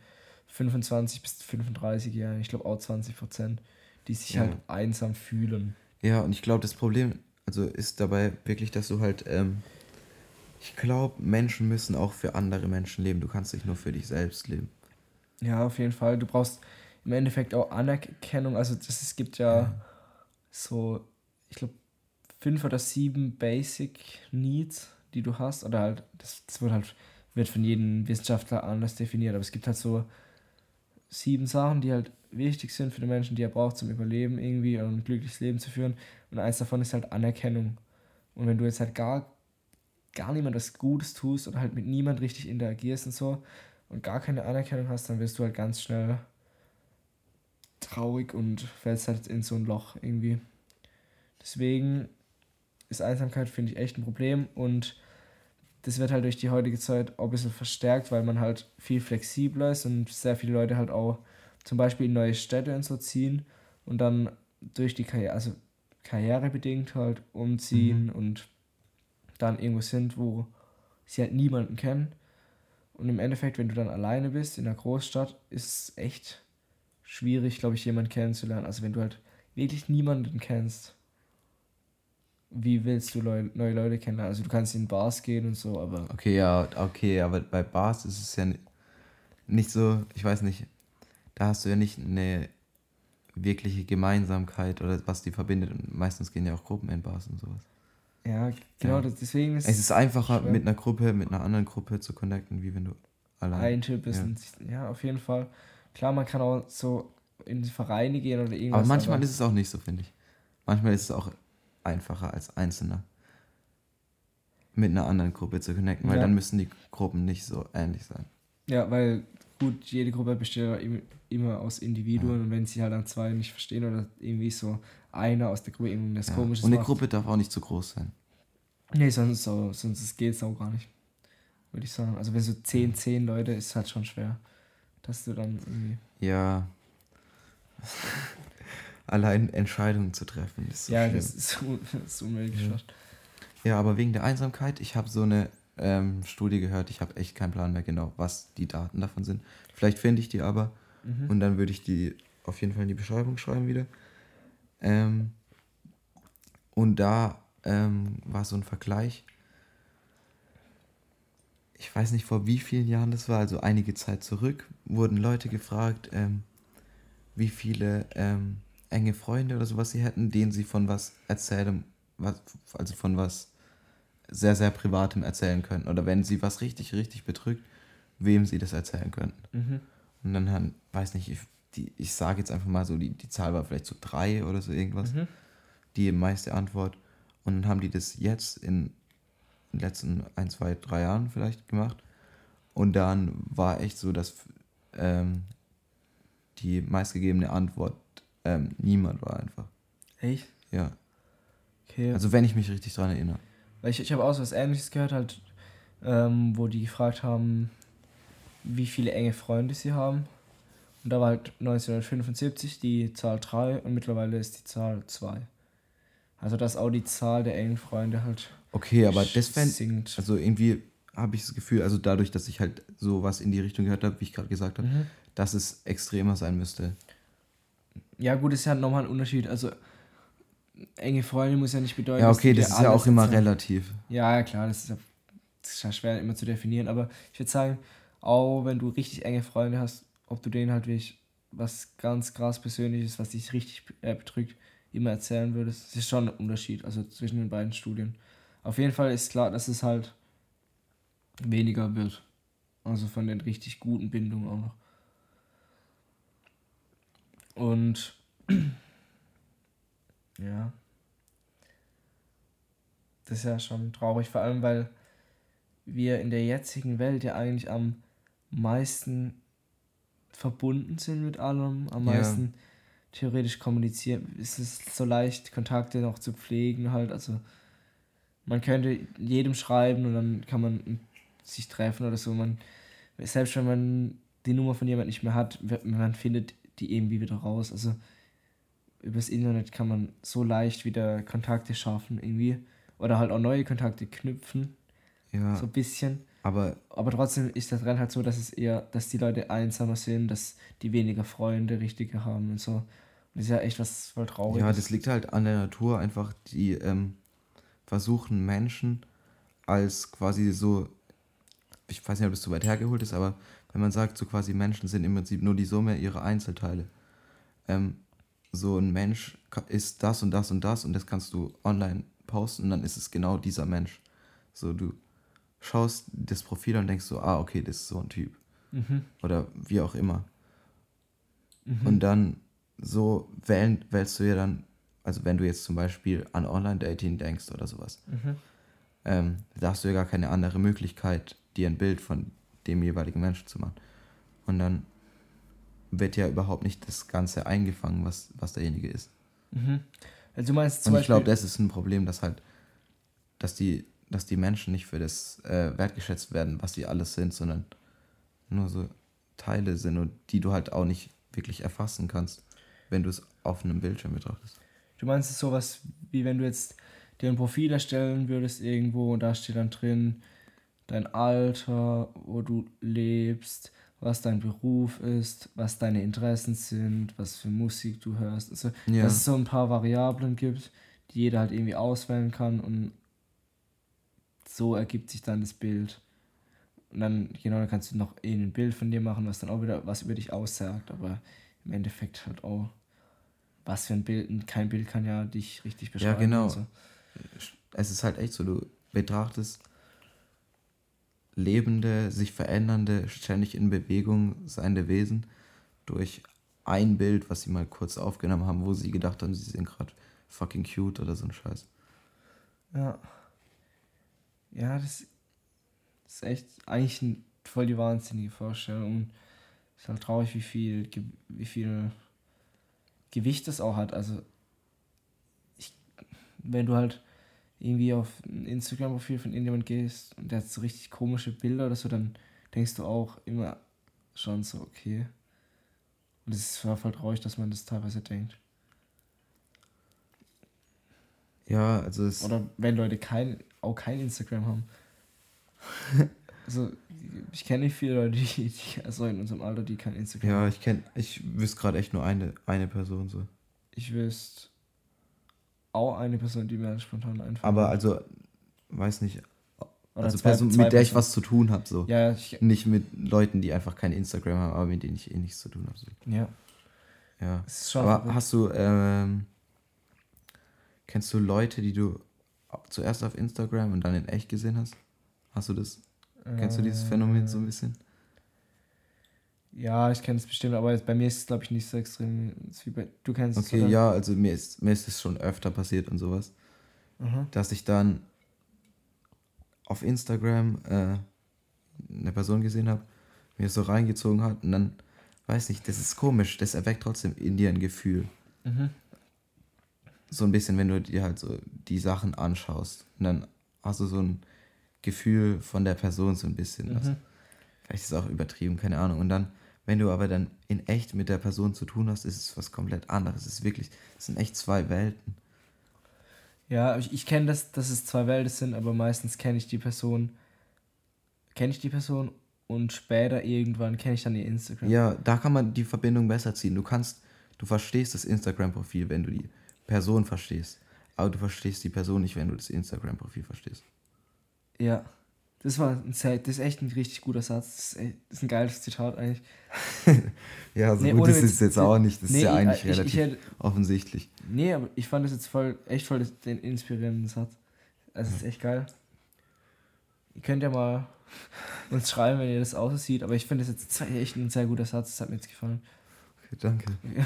25 bis 35 Jahren, ich glaube auch 20%, die sich Ja. halt einsam fühlen. Ja, und ich glaube, das Problem also ist dabei wirklich, dass du halt, ähm, ich glaube, Menschen müssen auch für andere Menschen leben. Du kannst nicht nur für dich selbst leben. Ja, auf jeden Fall. Du brauchst im Endeffekt auch Anerkennung. Also das, es gibt ja, so, ich glaube, fünf oder sieben Basic Needs, die du hast. Oder halt, das, das wird halt, wird von jedem Wissenschaftler anders definiert. Aber es gibt halt so sieben Sachen, die halt wichtig sind für den Menschen, die er braucht zum Überleben irgendwie und ein glückliches Leben zu führen. Und eins davon ist halt Anerkennung. Und wenn du jetzt halt gar, gar niemand was Gutes tust oder halt mit niemand richtig interagierst und so und gar keine Anerkennung hast, dann wirst du halt ganz schnell traurig und fällst halt in so ein Loch irgendwie. Deswegen ist Einsamkeit, finde ich, echt ein Problem und das wird halt durch die heutige Zeit auch ein bisschen verstärkt, weil man halt viel flexibler ist und sehr viele Leute halt auch zum Beispiel in neue Städte und so ziehen und dann durch die Karriere, also karrierebedingt halt umziehen und dann irgendwo sind, wo sie halt niemanden kennen. Und im Endeffekt, wenn du dann alleine bist in einer Großstadt, ist es echt schwierig, glaube ich, jemanden kennenzulernen. Also wenn du halt wirklich niemanden kennst, wie willst du Leu neue Leute kennenlernen? Also du kannst in Bars gehen und so, aber Okay, ja, okay, aber bei Bars ist es ja ni- nicht so, ich weiß nicht, da hast du ja nicht eine wirkliche Gemeinsamkeit oder was die verbindet. Und meistens gehen ja auch Gruppen in Bars und sowas. Ja, genau, Ja. Deswegen ist Es ist einfacher, schwer. mit einer Gruppe, mit einer anderen Gruppe zu connecten, wie wenn du allein. ein Typ ist. ja. und Ja, auf jeden Fall. Klar, man kann auch so in Vereine gehen oder irgendwas. Aber manchmal ist es auch nicht so, finde ich. Manchmal ist es auch einfacher als Einzelner mit einer anderen Gruppe zu connecten, weil Ja. dann müssen die Gruppen nicht so ähnlich sein. Ja, weil gut, jede Gruppe besteht ja im- immer aus Individuen und wenn sie halt dann zwei nicht verstehen oder irgendwie so einer aus der Gruppe irgendwas Ja. komisches Und eine macht. Gruppe darf auch nicht zu groß sein. Nee, sonst, so, sonst geht es auch gar nicht. Würde ich sagen. Also wenn so 10, 10 Leute ist halt schon schwer. Dass du dann irgendwie. Ja. Allein Entscheidungen zu treffen, ist so ja, schlimm. das ist, ist unmöglich Ja. Ja, aber wegen der Einsamkeit, ich habe so eine ähm, Studie gehört, ich habe echt keinen Plan mehr genau, was die Daten davon sind. Vielleicht finde ich die aber Mhm. und dann würde ich die auf jeden Fall in die Beschreibung schreiben wieder. Ähm, und da ähm, war so ein Vergleich. Ich weiß nicht, vor wie vielen Jahren das war, also einige Zeit zurück, wurden Leute gefragt, ähm, wie viele ähm, enge Freunde oder sowas sie hätten, denen sie von was erzählen, was, also von was sehr, sehr Privatem erzählen könnten. Oder wenn sie was richtig, richtig bedrückt, wem sie das erzählen könnten. Mhm. Und dann weiß nicht, ich, die, ich sage jetzt einfach mal so, die, die Zahl war vielleicht so drei oder so irgendwas, Mhm. die meiste Antwort. Und dann haben die das jetzt in den letzten ein, zwei, drei Jahren vielleicht gemacht. Und dann war echt so, dass ähm, die meistgegebene Antwort ähm, niemand war einfach. Echt? Ja. Okay. Also wenn ich mich richtig dran erinnere. Weil ich, ich habe auch so was ähnliches gehört, halt, ähm, wo die gefragt haben, wie viele enge Freunde sie haben. Und da war halt 1975 die Zahl 3 und mittlerweile ist die Zahl 2. Also dass auch die Zahl der engen Freunde halt Okay, aber das fände. Also irgendwie habe ich das Gefühl, also dadurch, dass ich halt sowas in die Richtung gehört habe, wie ich gerade gesagt habe, Mhm. dass es extremer sein müsste. Ja gut, ist ja nochmal ein Unterschied. Also enge Freunde muss ja nicht bedeuten, Ja, okay, das ist ja auch immer erzählen. relativ. Ja, ja, klar, das ist ja, das ist ja schwer immer zu definieren, aber ich würde sagen, auch wenn du richtig enge Freunde hast, ob du denen halt wirklich was ganz krass Persönliches, was dich richtig äh, immer erzählen würdest, das ist schon ein Unterschied, also zwischen den beiden Studien. Auf jeden Fall ist klar, dass es halt weniger wird. Also von den richtig guten Bindungen auch noch. Und ja. Das ist ja schon traurig, vor allem weil wir in der jetzigen Welt ja eigentlich am meisten verbunden sind mit allem, am Ja. meisten theoretisch kommunizieren. Es ist so leicht, Kontakte noch zu pflegen halt. Also man könnte jedem schreiben und dann kann man sich treffen oder so. Man, selbst wenn man die Nummer von jemand nicht mehr hat, man findet die irgendwie wieder raus. Also übers Internet kann man so leicht wieder Kontakte schaffen irgendwie. Oder halt auch neue Kontakte knüpfen, Ja, so ein bisschen. Aber Aber trotzdem ist der Trend halt so, dass es eher, dass die Leute einsamer sind, dass die weniger Freunde richtige haben und so. Und das ist ja echt was voll traurig. ja, das liegt halt an der Natur einfach, die ähm, versuchen Menschen als quasi so, ich weiß nicht, ob das zu weit hergeholt ist, aber wenn man sagt, so quasi Menschen sind im Prinzip nur die Summe ihrer Einzelteile. Ähm, so ein Mensch ist das und das und das und das kannst du online posten und dann ist es genau dieser Mensch. So, du schaust das Profil und denkst so, ah, okay, das ist so ein Typ. Mhm. Oder wie auch immer. Mhm. Und dann so wählen, wählst du ja dann, also wenn du jetzt zum Beispiel an Online-Dating denkst oder sowas, Mhm. ähm, da hast du ja gar keine andere Möglichkeit, dir ein Bild von dem jeweiligen Menschen zu machen. Und dann wird ja überhaupt nicht das Ganze eingefangen, was, was derjenige ist. Mhm. Also du meinst zum Und ich glaube, das ist ein Problem, dass halt, dass die, dass die Menschen nicht für das äh, wertgeschätzt werden, was sie alles sind, sondern nur so Teile sind und die du halt auch nicht wirklich erfassen kannst, wenn du es auf einem Bildschirm betrachtest. du meinst es sowas, wie wenn du jetzt dir ein Profil erstellen würdest irgendwo und da steht dann drin dein Alter, wo du lebst, was dein Beruf ist, was deine Interessen sind, was für Musik du hörst. Also, Ja. dass es so ein paar Variablen gibt, die jeder halt irgendwie auswählen kann und so ergibt sich dann das Bild. Und dann, genau, dann kannst du noch eh ein Bild von dir machen, was dann auch wieder was über dich aussagt, aber im Endeffekt halt auch, was für ein Bild, kein Bild kann ja dich richtig beschreiben. genau. und So. Es ist halt echt so, du betrachtest lebende, sich verändernde, ständig in Bewegung seiende Wesen durch ein Bild, was sie mal kurz aufgenommen haben, wo sie gedacht haben, sie sind gerade fucking cute oder so ein Scheiß. Ja. Ja, das ist echt eigentlich ein, voll die wahnsinnige Vorstellung. Und ist halt traurig, wie viel, wie viel Gewicht das auch hat. Also, ich, wenn du halt irgendwie auf ein Instagram-Profil von irgendjemand gehst und der hat so richtig komische Bilder oder so, dann denkst du auch immer schon so, okay. Und es ist voll traurig, dass man das teilweise denkt. Ja, also es, Oder wenn Leute kein, auch kein Instagram haben. also, ich kenne nicht viele Leute, die, die, also in unserem Alter, die kein Instagram haben. ja, ich kenn, ich wüsste gerade echt nur eine, eine Person so. Ich wüsste auch eine Person, die mir halt spontan einfällt. Aber also, weiß nicht, Oder also zwei- Person, zwei mit der ich was zu tun habe so. Ja, ich, Nicht mit Leuten, die einfach kein Instagram haben, aber mit denen ich eh nichts zu tun habe. So. ja. Ja. Aber verrückt. hast du, ähm, kennst du Leute, die du zuerst auf Instagram und dann in echt gesehen hast? Hast du das? Kennst du dieses Phänomen so ein bisschen? Ja, ich kenne es bestimmt, aber bei mir ist es, glaube ich, nicht so extrem. wie bei, du kennst es, Okay, ja, also mir ist, mir ist es schon öfter passiert und sowas, Aha. dass ich dann auf Instagram äh, eine Person gesehen habe, mir so reingezogen hat und dann, weiß nicht, das ist komisch, das erweckt trotzdem in dir ein Gefühl. Mhm. So ein bisschen, wenn du dir halt so die Sachen anschaust und dann hast du so ein Gefühl von der Person so ein bisschen. Also, Mhm. vielleicht ist es auch übertrieben, keine Ahnung. Und dann, wenn du aber dann in echt mit der Person zu tun hast, ist es was komplett anderes. Es ist wirklich, es sind echt zwei Welten. Ja, ich, ich kenne das, dass es zwei Welten sind, aber meistens kenne ich die Person, kenne ich die Person und später irgendwann kenne ich dann ihr Instagram. Ja, da kann man die Verbindung besser ziehen. Du kannst, du verstehst das Instagram-Profil, wenn du die Person verstehst. Aber du verstehst die Person nicht, wenn du das Instagram-Profil verstehst. Ja. Das war ein sehr, das ist echt ein richtig guter Satz. Das ist, das ein geiles Zitat eigentlich. Ja, so Nee, gut ist es jetzt auch nicht. Das nee, ist ja ich- eigentlich ich- ich relativ hätte- offensichtlich. Nee, aber ich fand das jetzt voll, echt voll das- den inspirierenden Satz. Also es ist echt geil. Ihr könnt ja mal uns schreiben, wenn ihr das aussieht, aber ich finde das jetzt echt ein sehr guter Satz, das hat mir jetzt gefallen. Okay, danke.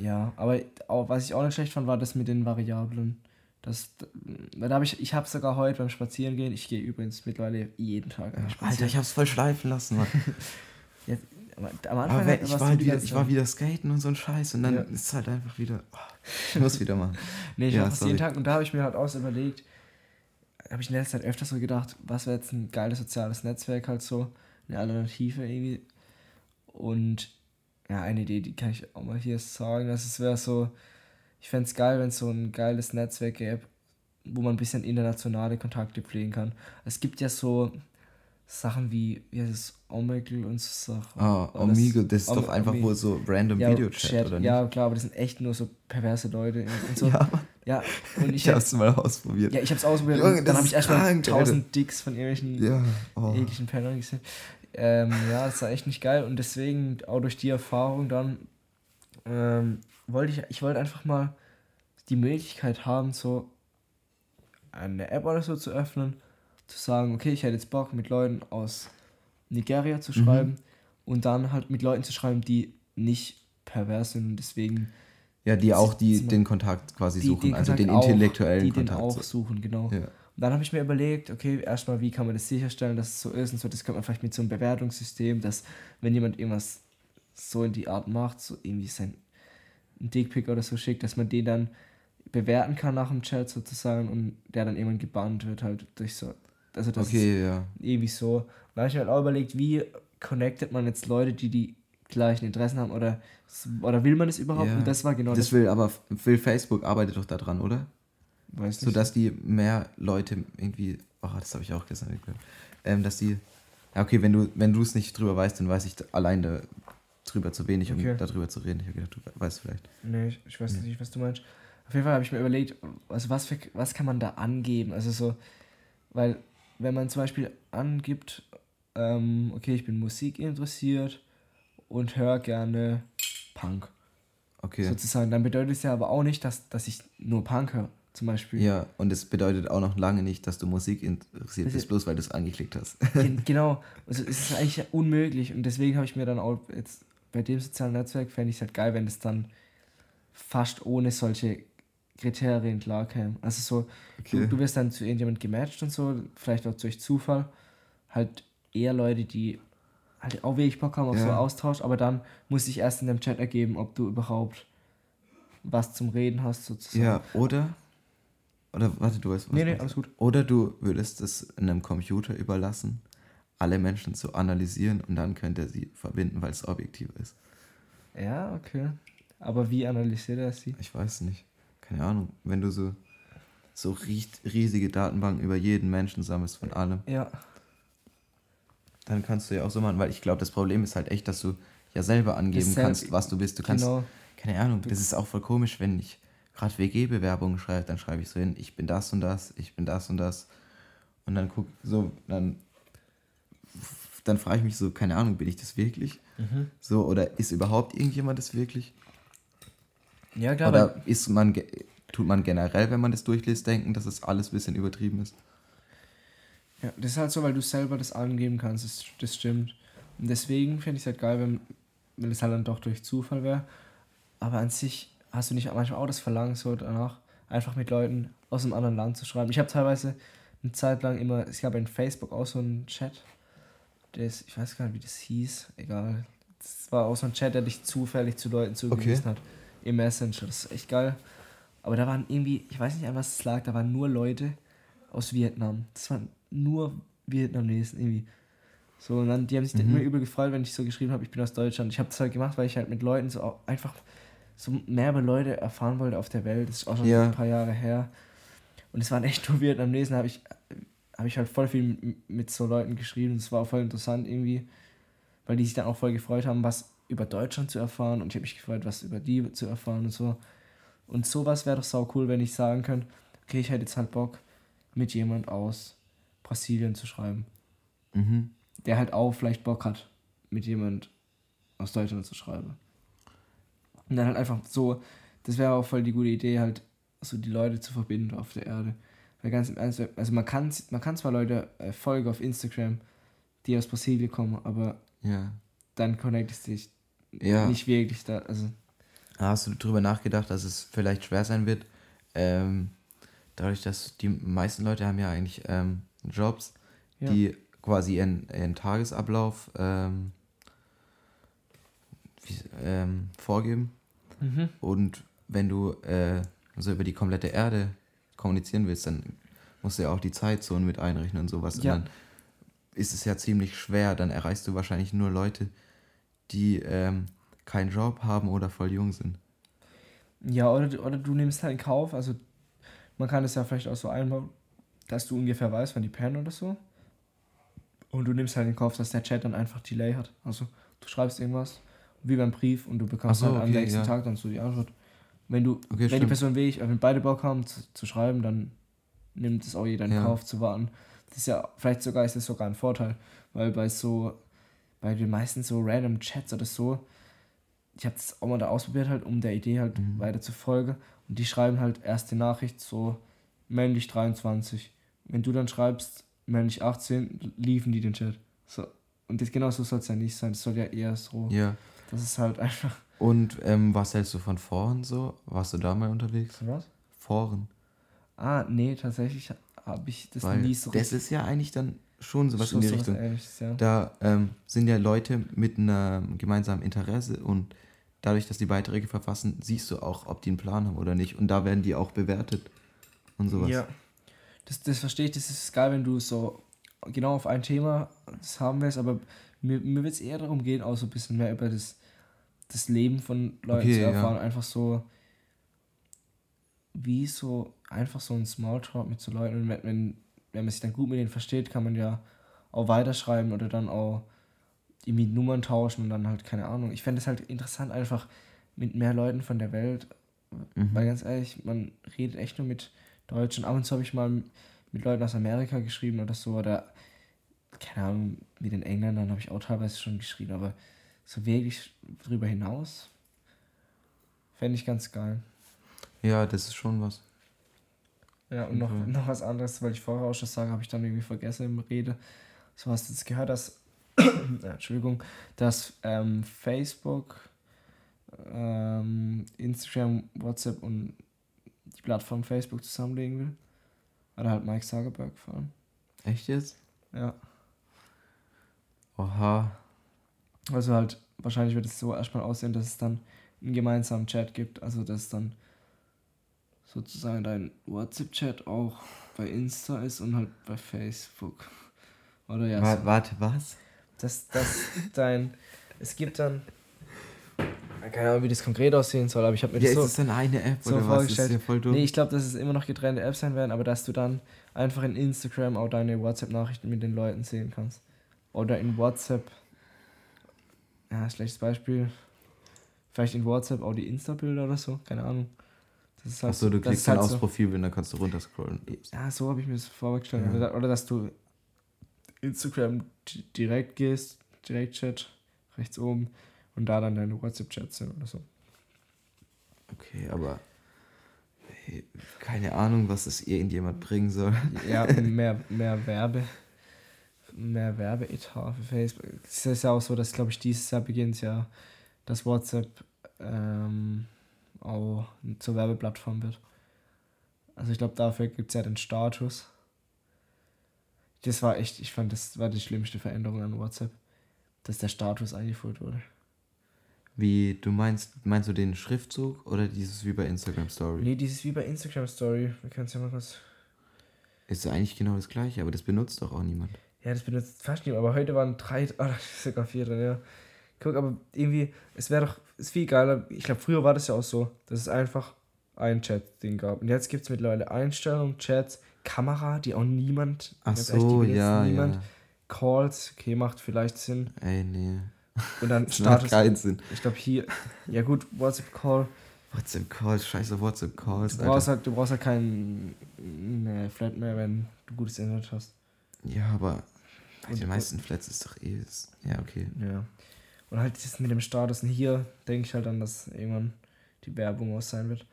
Ja, aber auch, was ich auch nicht schlecht fand, war das mit den Variablen. Das, da habe ich, ich habe sogar heute beim Spazierengehen, ich gehe übrigens mittlerweile jeden Tag Ja, spazieren. Alter, ich hab's voll schleifen lassen, Mann. Ja, aber am Anfang Aber ich, war wieder, ich war wieder skaten und so ein Scheiß und dann Ja. ist es halt einfach wieder. Oh, ich muss wieder machen. Nee, ich Ja, mache jeden. Tag und da habe ich mir halt auch so überlegt, habe ich in letzter Zeit öfter so gedacht, was wäre jetzt ein geiles soziales Netzwerk halt so, eine Alternative irgendwie. Und ja, eine Idee, die kann ich auch mal hier sagen, dass es wäre so, ich fände es geil, wenn es so ein geiles Netzwerk gäbe, wo man ein bisschen internationale Kontakte pflegen kann. Es gibt ja so Sachen wie, wie heißt es, Omegle und so Sachen. Ah, Oder das- Omigo, das ist Om- doch einfach Omi- wohl so random ja, Videochat, Chat, oder nicht? Ja, klar, aber das sind echt nur so perverse Leute und so. Ja. Ja, und ich ich, hab's mal ausprobiert. ja, ich hab's ausprobiert Junge, das dann habe ich erstmal tausend Dicks von irgendwelchen Ja, oh. ekligen Pennern gesehen. Ähm, ja, das war echt nicht geil und deswegen auch durch die Erfahrung dann ähm, wollte ich, ich wollte einfach mal die Möglichkeit haben, so eine App oder so zu öffnen, zu sagen, okay, ich hätte jetzt Bock mit Leuten aus Nigeria zu Mhm. schreiben und dann halt mit Leuten zu schreiben, die nicht pervers sind und deswegen Ja, die auch die, den Kontakt quasi die suchen, also Kontakt den auch- intellektuellen die den Kontakt. auch suchen, genau. Ja. Und dann habe ich mir überlegt, okay, erstmal, wie kann man das sicherstellen, dass es so ist und so. Das könnte man vielleicht mit so einem Bewertungssystem, dass wenn jemand irgendwas so in die Art macht, so irgendwie sein ein Dickpick oder so schickt, dass man den dann bewerten kann nach dem Chat sozusagen und der dann irgendwann gebannt wird halt durch so. Also das Okay, ja. ist irgendwie so. Und dann habe ich mir halt auch überlegt, wie connectet man jetzt Leute, die die gleichen Interessen haben oder, oder will man das überhaupt? Ja. Und das war genau das will aber will Facebook arbeitet doch daran, oder? Weiß So nicht. dass die mehr Leute irgendwie, oh, das habe ich auch gestern gehört, ähm, dass die, ja okay, wenn du wenn du es nicht drüber weißt, dann weiß ich allein da drüber zu wenig, um Okay. darüber zu reden. Ich habe gedacht, du weißt vielleicht. Nee, ich, ich weiß Ja. nicht, was du meinst. Auf jeden Fall habe ich mir überlegt, also was, für, was kann man da angeben? Also so, weil wenn man zum Beispiel angibt, ähm, okay, ich bin Musik interessiert und höre gerne Punk, Okay. sozusagen, dann bedeutet es ja aber auch nicht, dass, dass ich nur Punk höre, zum Beispiel. Ja, und es bedeutet auch noch lange nicht, dass du Musik interessiert Das bist, ist- bloß weil du es angeklickt hast. Gen- genau, also es ist eigentlich unmöglich und deswegen habe ich mir dann auch jetzt bei dem sozialen Netzwerk fände ich es halt geil, wenn es dann fast ohne solche Kriterien klar käme. Also so, Okay. du, du wirst dann zu irgendjemand gematcht und so, vielleicht auch durch Zufall, halt eher Leute, die halt auch wirklich Bock haben auf so Ja. Austausch, aber dann muss sich erst in dem Chat ergeben, ob du überhaupt was zum Reden hast sozusagen. Ja, oder? Oder warte, du weißt was. Nee, nee, alles gut. Oder du würdest es einem Computer überlassen, alle Menschen zu analysieren und dann könnte er sie verbinden, weil es objektiv ist. Ja, okay. Aber wie analysiert er sie? Ich weiß nicht. Keine Ahnung. Wenn du so, so riesige Datenbanken über jeden Menschen sammelst von allem, Ja. dann kannst du ja auch so machen, weil ich glaube, das Problem ist halt echt, dass du ja selber angeben Das selb- kannst, was du bist. Du kannst, genau. keine Ahnung, das ist auch voll komisch, wenn ich gerade WG-Bewerbungen schreibe, dann schreibe ich so hin, ich bin das und das, ich bin das und das. Und dann guck, so, dann, dann frage ich mich so, keine Ahnung, bin ich das wirklich? Mhm. So, oder ist überhaupt irgendjemand das wirklich? Ja, klar. Oder ist man, tut man generell, wenn man das durchliest, denken, dass es alles ein bisschen übertrieben ist? Ja, das ist halt so, weil du selber das angeben kannst, das, das stimmt. Und deswegen fände ich es halt geil, wenn, wenn es halt dann doch durch Zufall wäre. Aber an sich hast du nicht manchmal auch das Verlangen, so danach einfach mit Leuten aus einem anderen Land zu schreiben. Ich habe teilweise eine Zeit lang immer, es gab in Facebook auch so einen Chat, der ist, ich weiß gar nicht, wie das hieß, egal. Das war auch so ein Chat, der dich zufällig zu Leuten zugewiesen hat. Im Messenger, das ist echt geil. Aber da waren irgendwie, ich weiß nicht, an was es lag, da waren nur Leute aus Vietnam. Das waren nur Vietnamesen irgendwie. So, und dann, die haben sich dann Mhm. immer übel gefreut, wenn ich so geschrieben habe, ich bin aus Deutschland. Ich habe das halt gemacht, weil ich halt mit Leuten so einfach so mehr über Leute erfahren wollte auf der Welt. Das ist auch schon Ja. ein paar Jahre her. Und es waren echt nur Vietnamesen, habe ich, habe ich halt voll viel mit so Leuten geschrieben. Das war auch voll interessant irgendwie, weil die sich dann auch voll gefreut haben, was über Deutschland zu erfahren. Und ich habe mich gefreut, was über die zu erfahren und so. Und sowas wäre doch sau cool, wenn ich sagen könnte, okay, ich hätte jetzt halt Bock, mit jemand aus Brasilien zu schreiben. Mhm. Der halt auch vielleicht Bock hat, mit jemand aus Deutschland zu schreiben. Und dann halt einfach so, das wäre auch voll die gute Idee, halt so die Leute zu verbinden auf der Erde. Weil ganz im Ernst, also man kann, man kann zwar Leute äh, folgen auf Instagram, die aus Brasilien kommen, aber Ja. dann connectest du dich Ja. nicht wirklich da. Also, Hast du darüber nachgedacht, dass es vielleicht schwer sein wird, ähm, dadurch, dass die meisten Leute haben ja eigentlich ähm, Jobs, Ja. die quasi ihren, ihren Tagesablauf ähm, wie, ähm, vorgeben. Mhm. Und wenn du äh, so über die komplette Erde kommunizieren willst, dann musst du ja auch die Zeitzonen mit einrechnen und sowas. Ja. Und dann ist es ja ziemlich schwer. Dann erreichst du wahrscheinlich nur Leute, die ähm, keinen Job haben oder voll jung sind. Ja, oder, du- oder du nimmst halt in Kauf, also man kann es ja vielleicht auch so einbauen, dass du ungefähr weißt, wann die pennen oder so. Und du nimmst halt in Kauf, dass der Chat dann einfach Delay hat. Also du schreibst irgendwas, wie beim Brief, und du bekommst so, halt am okay, nächsten ja. Tag dann so die Antwort. Wenn du, Okay, wenn die stimmt. Person wie ich, wenn beide Bock haben zu, zu schreiben, dann nimmt es auch jeder in Ja. Kauf zu warten. Das ist ja, vielleicht sogar ist das sogar ein Vorteil, weil bei so, bei den meisten so random Chats oder so, ich habe das auch mal da ausprobiert halt, um der Idee halt Mhm. weiter zu folgen. Und die schreiben halt erste Nachricht so männlich 23. Wenn du dann schreibst männlich 18, liefen die den Chat. So. Und das genau so soll es ja nicht sein. Das soll ja eher so. Ja. Das ist halt einfach. Und ähm, was hältst du von Foren so? Warst du da mal unterwegs? Was? Foren. Ah, nee, tatsächlich habe ich das Weil nie so das ist ja eigentlich dann schon sowas in die Richtung. Ähnliches, ja. Da ähm, sind ja Leute mit einem gemeinsamen Interesse und dadurch, dass die Beiträge verfassen, siehst du auch, ob die einen Plan haben oder nicht. Und da werden die auch bewertet und sowas. Ja. Das, das verstehe ich, das ist geil, wenn du so genau auf ein Thema das haben willst, aber mir, mir wird es eher darum gehen, auch so ein bisschen mehr über das, das Leben von Leuten Okay, zu ja. erfahren. Einfach so, wie so, einfach so ein Smalltalk mit so Leuten. Und wenn, wenn, wenn man sich dann gut mit denen versteht, kann man ja auch weiterschreiben oder dann auch irgendwie Nummern tauschen und dann halt, keine Ahnung. Ich fände es halt interessant, einfach mit mehr Leuten von der Welt Mhm. weil ganz ehrlich, man redet echt nur mit Deutschen. Ab und zu habe ich mal mit Leuten aus Amerika geschrieben oder so. Oder, keine Ahnung, mit den Engländern habe ich auch teilweise schon geschrieben. Aber so wirklich drüber hinaus fände ich ganz geil. Ja, das ist schon was. Ja, und noch, noch was anderes, weil ich vorher auch schon sage, habe ich dann irgendwie vergessen im Rede. So hast du jetzt gehört, dass, Entschuldigung, dass ähm, Facebook, ähm, Instagram, WhatsApp und die Plattform Facebook zusammenlegen will. Oder halt Mike Zuckerberg vor allem. Echt jetzt? Ja. Oha. Also halt, wahrscheinlich wird es so erstmal aussehen, dass es dann einen gemeinsamen Chat gibt. Also dass dann sozusagen dein WhatsApp-Chat auch bei Insta ist und halt bei Facebook. Oder ja, Wa- so. Warte, was? dass, dass dein. Es gibt dann. Keine Ahnung, wie das konkret aussehen soll, aber ich habe mir Ja, das ist so. es dann eine App so oder was? Das ist vorgestellt. voll dumm. Nee, ich glaube, dass es immer noch getrennte Apps sein werden, aber dass du dann einfach in Instagram auch deine WhatsApp-Nachrichten mit den Leuten sehen kannst. Oder in WhatsApp. Ja, schlechtes Beispiel. Vielleicht in WhatsApp auch die Insta-Bilder oder so, keine Ahnung. Das ist halt Achso, du klickst dann halt aufs so- Profilbild und dann kannst du runterscrollen. Ja, so habe ich mir das vorgestellt. Ja. Oder, oder dass du Instagram di- direkt gehst, Direktchat, rechts oben, und da dann deine WhatsApp-Chats sind oder so. Okay, aber keine Ahnung, was das irgendjemand bringen soll. Ja, mehr, mehr Werbe, mehr Werbeetat für Facebook. Es ist ja auch so, dass, glaube ich, dieses Jahr beginnt ja, dass WhatsApp ähm, auch zur Werbeplattform wird. Also ich glaube, dafür gibt es ja den Status. Das war echt, ich fand, das war die schlimmste Veränderung an WhatsApp, dass der Status eingeführt wurde. Wie, du meinst, meinst du den Schriftzug oder dieses wie bei Instagram Story? Nee, dieses wie bei Instagram Story. Wir können es ja mal kurz. Ist eigentlich genau das gleiche, aber das benutzt doch auch niemand. Ja, das benutzt fast niemand, aber heute waren drei, oh, da ist sogar vier drin, ja. Guck, aber irgendwie, es wäre doch, ist viel geiler. Ich glaube, früher war das ja auch so, dass es einfach ein Chat-Ding gab. Und jetzt gibt es mittlerweile Einstellungen, Chats, Kamera, die auch niemand, Ach ehrlich, so, benutzt ja, niemand. ja. Calls, okay, macht vielleicht Sinn. Ey, nee. Und dann Status. keinen Sinn. Ich glaube hier, ja gut, WhatsApp-Call. WhatsApp Calls, scheiße WhatsApp Calls, Du brauchst Alter. halt, du brauchst halt keinen ne, Flat mehr, wenn du gutes Internet hast. Ja, aber Und- den meisten Flats ist doch eh das. Ja, okay. Ja. Und halt das mit dem Status. Und hier denke ich halt dann, dass irgendwann die Werbung aus sein wird.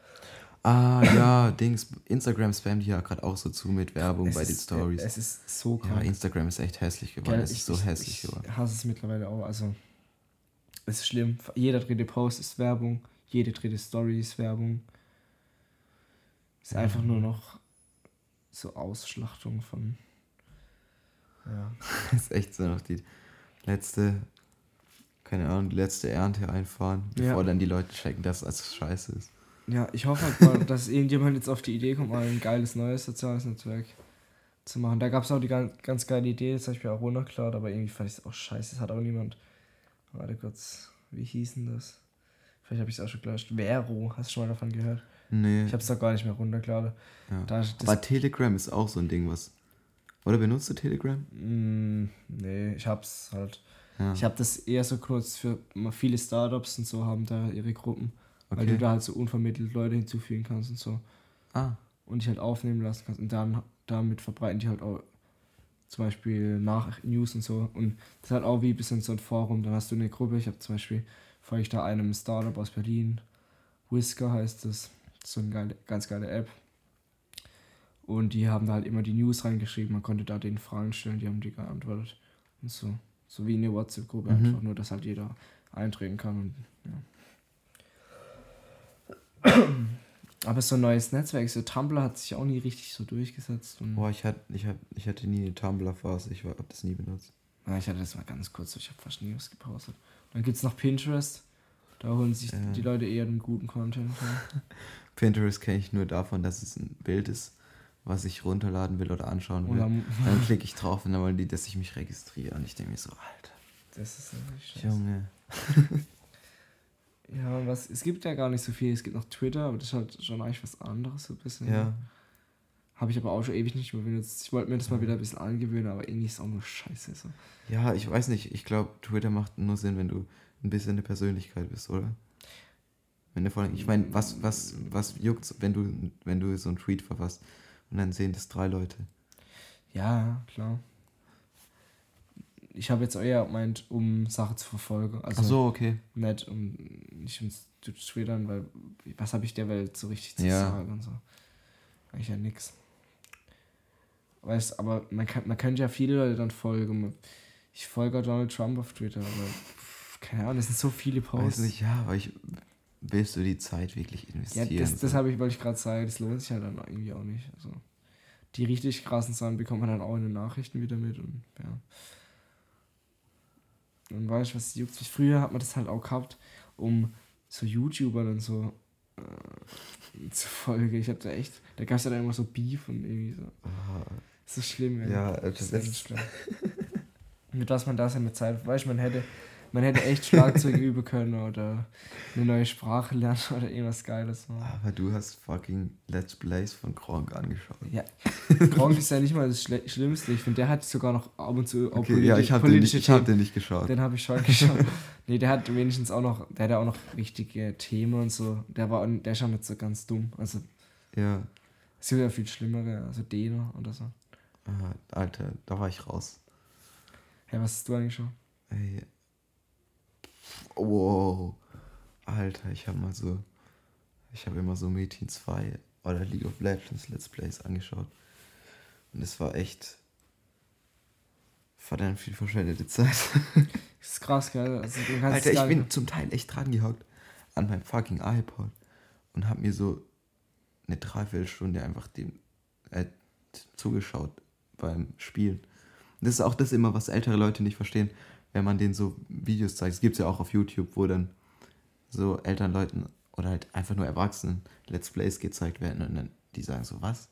Ah, ja, Dings. Instagram spammt ja gerade auch so zu mit Werbung Es bei den ist- Stories. Es ist so Ja, krank. Instagram ist echt hässlich geworden. Gell, es ich- ist so ich- hässlich ich geworden. hasse es mittlerweile auch. Also, es ist schlimm. Jeder dritte Post ist Werbung. Jede dritte Story ist Werbung. Es ist Ja. einfach nur noch so Ausschlachtung von. Ja. Das ist echt so noch die letzte, keine Ahnung, die letzte Ernte einfahren, Ja. bevor dann die Leute checken, dass das scheiße ist. Ja, ich hoffe halt mal, dass irgendjemand jetzt auf die Idee kommt, mal ein geiles neues soziales Netzwerk zu machen. Da gab es auch die ganz, ganz geile Idee, das habe ich mir auch runtergeladen, aber irgendwie fand ich es auch scheiße. Das hat auch niemand. Warte kurz, wie hieß denn das? Vielleicht habe ich es auch schon gelöscht. Vero, hast du schon mal davon gehört? Nee. Ich habe es doch gar nicht mehr runtergeladen. ja. Da, Aber Telegram ist auch so ein Ding, was. Oder benutzt du Telegram? Mm, nee, ich hab's halt. Ja. Ich habe das eher so genutzt für viele Startups und so haben da ihre Gruppen, weil okay. du da halt so unvermittelt Leute hinzufügen kannst und so. ah, und dich halt aufnehmen lassen kannst. Und dann damit verbreiten die halt auch zum Beispiel nach News und so. Und das ist halt auch wie ein bisschen so ein Forum. Dann hast du eine Gruppe. Ich habe zum Beispiel, folge ich da einem Startup aus Berlin. Whisker heißt das. So eine geile, ganz geile App. Und die haben da halt immer die News reingeschrieben. Man konnte da denen Fragen stellen, die haben die geantwortet. Und so. So wie eine WhatsApp-Gruppe Mhm. einfach, nur dass halt jeder eintreten kann. Und, ja. Aber so ein neues Netzwerk, so Tumblr hat sich auch nie richtig so durchgesetzt. Und boah, ich hatte, ich, hab, ich hatte nie eine Tumblr-Phase, ich habe das nie benutzt. ja, ich hatte das mal ganz kurz, ich habe fast nie was gepostet. Dann gibt es noch Pinterest. Da holen sich Ja. die Leute eher den guten Content. Ja. Pinterest kenne ich nur davon, dass es ein Bild ist, was ich runterladen will oder anschauen will. Oder Dann klicke ich drauf und dann wollen die, dass ich mich registriere. Und ich denke mir so, Alter, das ist natürlich scheiße. Junge. Ja, was, es gibt ja gar nicht so viel. Es gibt noch Twitter, aber das ist halt schon eigentlich was anderes, so ein bisschen. Ja. Habe ich aber auch schon ewig nicht mehr benutzt. Ich wollte mir das mal wieder ein bisschen angewöhnen, aber irgendwie ist es auch nur scheiße. So. Ja, ich weiß nicht. Ich glaube, Twitter macht nur Sinn, wenn du ein bisschen eine Persönlichkeit bist, oder? Wenn du vor ich meine, was, was, was juckt's, wenn du, wenn du so einen Tweet verfasst und dann sehen das drei Leute. Ja, klar. Ich habe jetzt eher gemeint, um Sachen zu verfolgen. Also Ach so, okay. nicht um nicht um zu twittern, weil was habe ich der Welt so richtig zu Ja. sagen und so. Eigentlich ja nix. Weißt, aber man kann, man könnte ja viele Leute dann folgen. Ich folge Donald Trump auf Twitter, aber keine Ahnung, das sind so viele Weiß Posts. nicht, ja, aber ich willst du die Zeit wirklich Ja, investieren? das, das so? habe ich, wollte ich gerade sagen, das lohnt sich halt dann irgendwie auch nicht. Also, die richtig krassen Sachen bekommt man dann auch in den Nachrichten wieder mit und ja. Und weißt du, was juckt mich? Früher hat man das halt auch gehabt, um so YouTubern und so äh, zu folgen. Ich hab da echt, da gab es ja dann immer so Beef und irgendwie so. Ah, Das ist schlimm, ey. Ja, das das ist echt schlimm. Mit was man da seine Zeit, weißt du, man hätte, man hätte echt Schlagzeug üben können oder eine neue Sprache lernen oder irgendwas Geiles machen. aber du hast fucking Let's Plays von Gronk angeschaut. Ja, Gronk ist ja nicht mal das Schle Schlimmste. Ich finde, der hat sogar noch ab und zu auch Okay, ja, ich habe den, nicht- ich hab den nicht geschaut. Den habe ich schon geschaut. nee, der hat wenigstens auch noch, der hat auch noch richtige Themen und so. Der war, der ist schon nicht so ganz dumm. Also, Ja, es gibt ja viel schlimmere, also Dena oder so. Alter, da war ich raus. Hey, was hast du angeschaut? Ey. Wow. Alter, ich habe mal so. Ich habe immer so Metin 2 oder League of Legends Let's Plays angeschaut. Und es war echt. verdammt viel verschwendete Zeit. Das ist krass, gell? Also, du kannst Alter, ich bin zum Teil echt dran gehockt an meinem fucking iPod und habe mir so eine Dreiviertelstunde einfach dem äh, zugeschaut beim Spielen. Das ist auch das immer, was ältere Leute nicht verstehen, wenn man denen so Videos zeigt. Es gibt ja auch auf YouTube, wo dann so älteren Leuten oder halt einfach nur Erwachsenen Let's Plays gezeigt werden und dann die sagen so, was?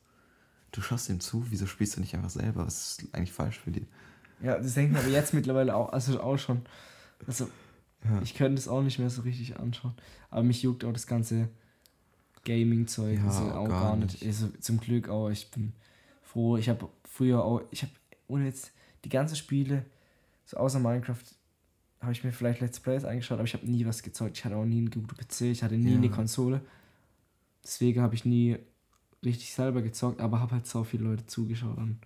Du schaust ihm zu, wieso spielst du nicht einfach selber? Was ist eigentlich falsch für dich? Ja, das denken aber jetzt mittlerweile auch, also auch schon. Also, Ja. ich könnte es auch nicht mehr so richtig anschauen. Aber mich juckt auch das ganze Gaming-Zeug Ja, also auch gar gar nicht. nicht. Also, zum Glück auch. Ich bin froh. Ich habe früher auch, ich habe ohne jetzt die ganzen Spiele, so außer Minecraft, habe ich mir vielleicht Let's Plays eingeschaut, aber ich habe nie was gezeugt. Ich hatte auch nie einen guten PC, ich hatte nie Ja. eine Konsole. Deswegen habe ich nie richtig selber gezockt, aber habe halt so viele Leute zugeschaut. Und,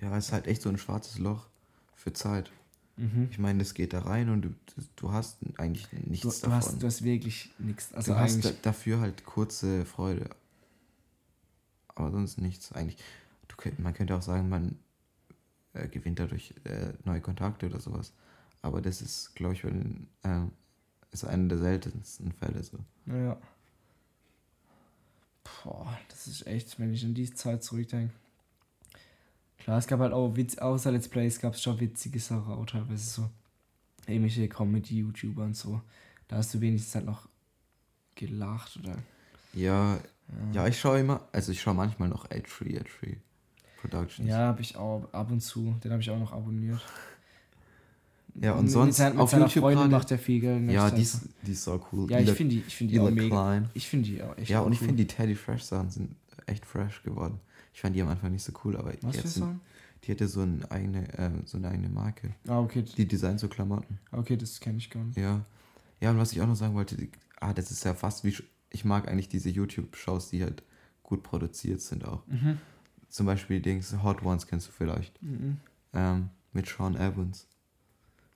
Ja, es ist halt echt so ein schwarzes Loch für Zeit. mhm. Ich meine, das geht da rein und du, du hast eigentlich Du, nichts du, davon. hast, du hast wirklich nichts. Also du hast da, dafür halt kurze Freude. Aber sonst nichts eigentlich. Du könnt, man könnte auch sagen, man äh, gewinnt dadurch äh, neue Kontakte oder sowas. Aber das ist, glaube ich, den, äh, ist einer der seltensten Fälle so. Naja. Boah, das ist echt, wenn ich an die Zeit zurückdenke. Klar, es gab halt auch Witz, außer Let's Plays gab es schon witzige Sachen, auch teilweise so ähnliche Comedy-YouTuber und so. Da hast du wenigstens halt noch gelacht oder. Ja, ja, ich schaue immer, also ich schaue manchmal noch H3, H3 Productions. Ja, habe ich auch ab und zu. Den habe ich auch noch abonniert. Ja, und Mit- sonst mit, sein, mit auf YouTube Freundin macht er viel Geld. Ja, die ist, die ist so cool. Ja, ich finde die, ich find die auch mega. Klein. Ich finde die auch echt Ja, und ich cool. finde die Teddy Fresh Sachen sind echt fresh geworden. Ich fand die am Anfang nicht so cool, aber Was jetzt sind, die hatte so eine eigene, äh, so eine eigene Marke. Ah, okay. Die designt so Klamotten. Okay, das kenne ich gar nicht. Ja. Ja, und was ich auch noch sagen wollte, die, ah, das ist ja fast wie, ich mag eigentlich diese YouTube-Shows, die halt gut produziert sind auch. Mhm. Zum Beispiel die Dings Hot Ones kennst du vielleicht. Mhm. Ähm, mit Sean Evans.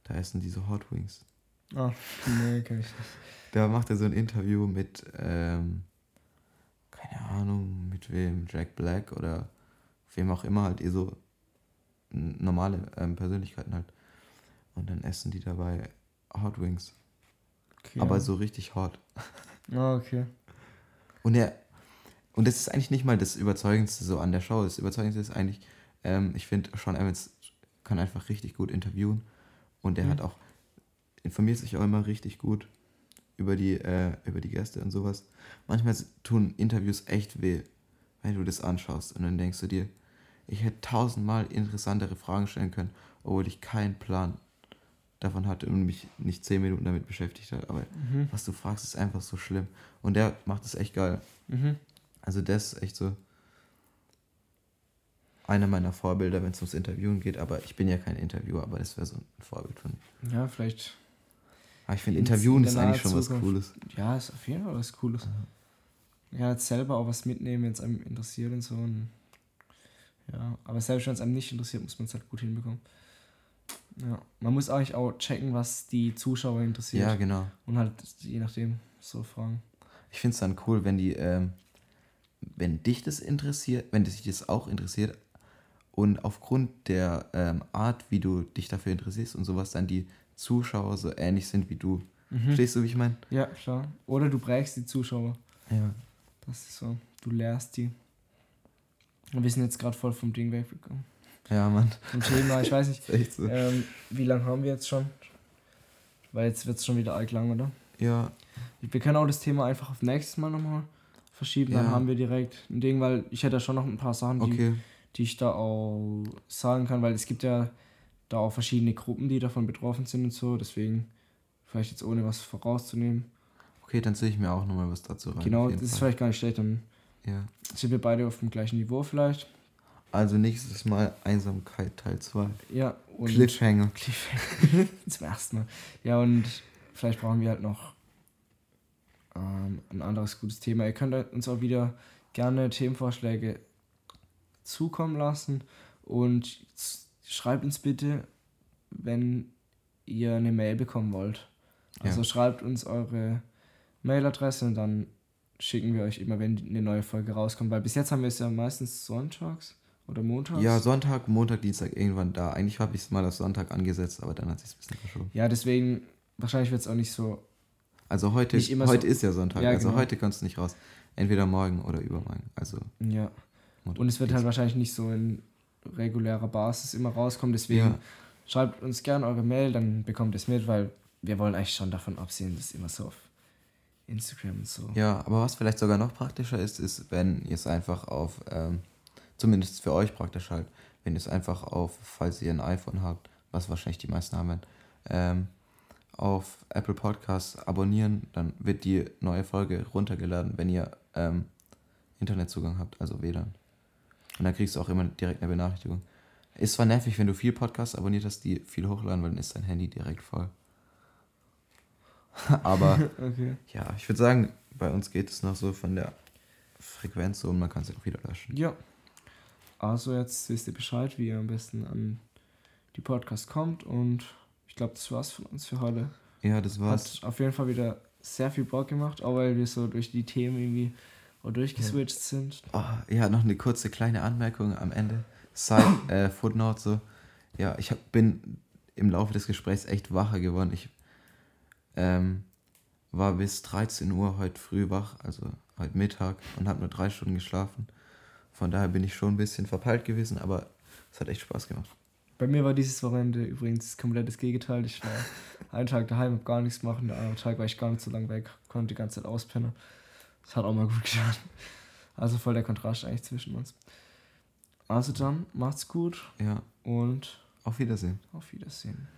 Da essen diese Hot Wings. Ah, nee, kenn ich nicht. Da macht er so ein Interview mit, ähm, keine Ahnung, mit wem, Jack Black oder wem auch immer, halt eh so normale ähm, Persönlichkeiten halt. Und dann essen die dabei Hot Wings. Okay, Aber ja. so richtig hot. Ah, okay. Und er, und das ist eigentlich nicht mal das Überzeugendste so an der Show. Das Überzeugendste ist eigentlich, ähm, ich finde, Sean Evans kann einfach richtig gut interviewen. Und er Mhm. hat auch, informiert sich auch immer richtig gut über die, äh, über die Gäste und sowas. Manchmal tun Interviews echt weh, wenn du das anschaust. Und dann denkst du dir, ich hätte tausendmal interessantere Fragen stellen können, obwohl ich keinen Plan davon hatte und mich nicht zehn Minuten damit beschäftigt hat. Aber Mhm. was du fragst, ist einfach so schlimm. Und der macht es echt geil. Mhm. Also das ist echt so einer meiner Vorbilder, wenn es ums Interviewen geht. Aber ich bin ja kein Interviewer, aber das wäre so ein Vorbild von mir. Ja, vielleicht. Aber ich finde, In- Interviewen ist eigentlich schon was Zukunft. Cooles. Ja, ist auf jeden Fall was Cooles. Man kann jetzt selber auch was mitnehmen, wenn es einem interessiert und so. Und ja, aber selbst wenn es einem nicht interessiert, muss man es halt gut hinbekommen. Ja, man muss eigentlich auch checken, was die Zuschauer interessiert. Ja, genau. Und halt je nachdem so fragen. Ich finde es dann cool, wenn die, ähm, wenn dich das interessiert, wenn dich das auch interessiert und aufgrund der ähm, Art, wie du dich dafür interessierst und sowas, dann die Zuschauer so ähnlich sind wie du. Mhm. Verstehst du, wie ich meine? Ja, klar. Oder du prägst die Zuschauer. Ja. Das ist so. Du lehrst die. Und wir sind jetzt gerade voll vom Ding weggekommen. Ja, Mann. Vom Thema, ich weiß nicht. So. Ähm, wie lange haben wir jetzt schon? Weil jetzt wird es schon wieder arg lang, oder? Ja, Wir können auch das Thema einfach auf nächstes Mal nochmal verschieben. Dann Ja. haben wir direkt ein Ding, weil ich hätte da schon noch ein paar Sachen, die, okay. die ich da auch sagen kann, weil es gibt ja da auch verschiedene Gruppen, die davon betroffen sind und so. Deswegen, vielleicht jetzt ohne was vorauszunehmen. Okay, dann ziehe ich mir auch nochmal was dazu rein. genau, das jeden ist Fall. vielleicht gar nicht schlecht. Dann Ja. sind wir beide auf dem gleichen Niveau vielleicht. Also nächstes Mal Einsamkeit Teil 2. Ja, und Cliffhanger. Cliffhanger. Zum ersten Mal. Ja, und vielleicht brauchen wir halt noch ähm, ein anderes gutes Thema. Ihr könnt uns auch wieder gerne Themenvorschläge zukommen lassen und schreibt uns bitte wenn ihr eine Mail bekommen wollt. Also ja. schreibt uns eure Mailadresse und dann schicken wir euch immer, wenn eine neue Folge rauskommt. Weil bis jetzt haben wir es ja meistens sonntags oder montags. Ja, Sonntag, Montag, Dienstag irgendwann da. Eigentlich habe ich es mal auf Sonntag angesetzt, aber dann hat sich ein bisschen verschoben. Ja, deswegen, wahrscheinlich wird es auch nicht so. Also heute, heute so ist ja Sonntag, ja, also genau. heute kannst du nicht raus. Entweder morgen oder übermorgen. Also. Ja. Und es wird halt wahrscheinlich nicht so in regulärer Basis immer rauskommen. Deswegen ja. schreibt uns gerne eure Mail, dann bekommt ihr es mit, weil wir wollen eigentlich schon davon absehen, dass immer so auf Instagram und so. Ja, aber was vielleicht sogar noch praktischer ist, ist, wenn ihr es einfach auf, ähm, zumindest für euch praktisch halt, wenn ihr es einfach auf, falls ihr ein iPhone habt, was wahrscheinlich die meisten haben, ähm, auf Apple Podcasts abonnieren, dann wird die neue Folge runtergeladen, wenn ihr ähm, Internetzugang habt, also WLAN. Und dann kriegst du auch immer direkt eine Benachrichtigung. Ist zwar nervig, wenn du viel Podcasts abonniert hast, die viel hochladen, weil dann ist dein Handy direkt voll. Aber okay. ja, ich würde sagen, bei uns geht es noch so von der Frequenz so und man kann es auch wieder löschen. Ja. Also jetzt wisst ihr Bescheid, wie ihr am besten an die Podcast kommt und ich glaube, das war's von uns für heute. Ja, das war's. Hat auf jeden Fall wieder sehr viel Bock gemacht, auch weil wir so durch die Themen irgendwie durchgeswitcht ja. sind. Oh, ja, noch eine kurze kleine Anmerkung am Ende. Side, äh, Footnote so. Ja, ich hab, bin im Laufe des Gesprächs echt wacher geworden. Ich ähm, war bis 13 Uhr heute früh wach, also heute Mittag und habe nur drei Stunden geschlafen. Von daher bin ich schon ein bisschen verpeilt gewesen, aber es hat echt Spaß gemacht. Bei mir war dieses Wochenende übrigens komplett das Gegenteil. Ich war einen Tag daheim, habe gar nichts machen. Der andere Tag war ich gar nicht so lange weg, konnte die ganze Zeit auspennen. Das hat auch mal gut getan. Also voll der Kontrast eigentlich zwischen uns. Also dann, macht's gut. Ja. Und auf Wiedersehen. Auf Wiedersehen.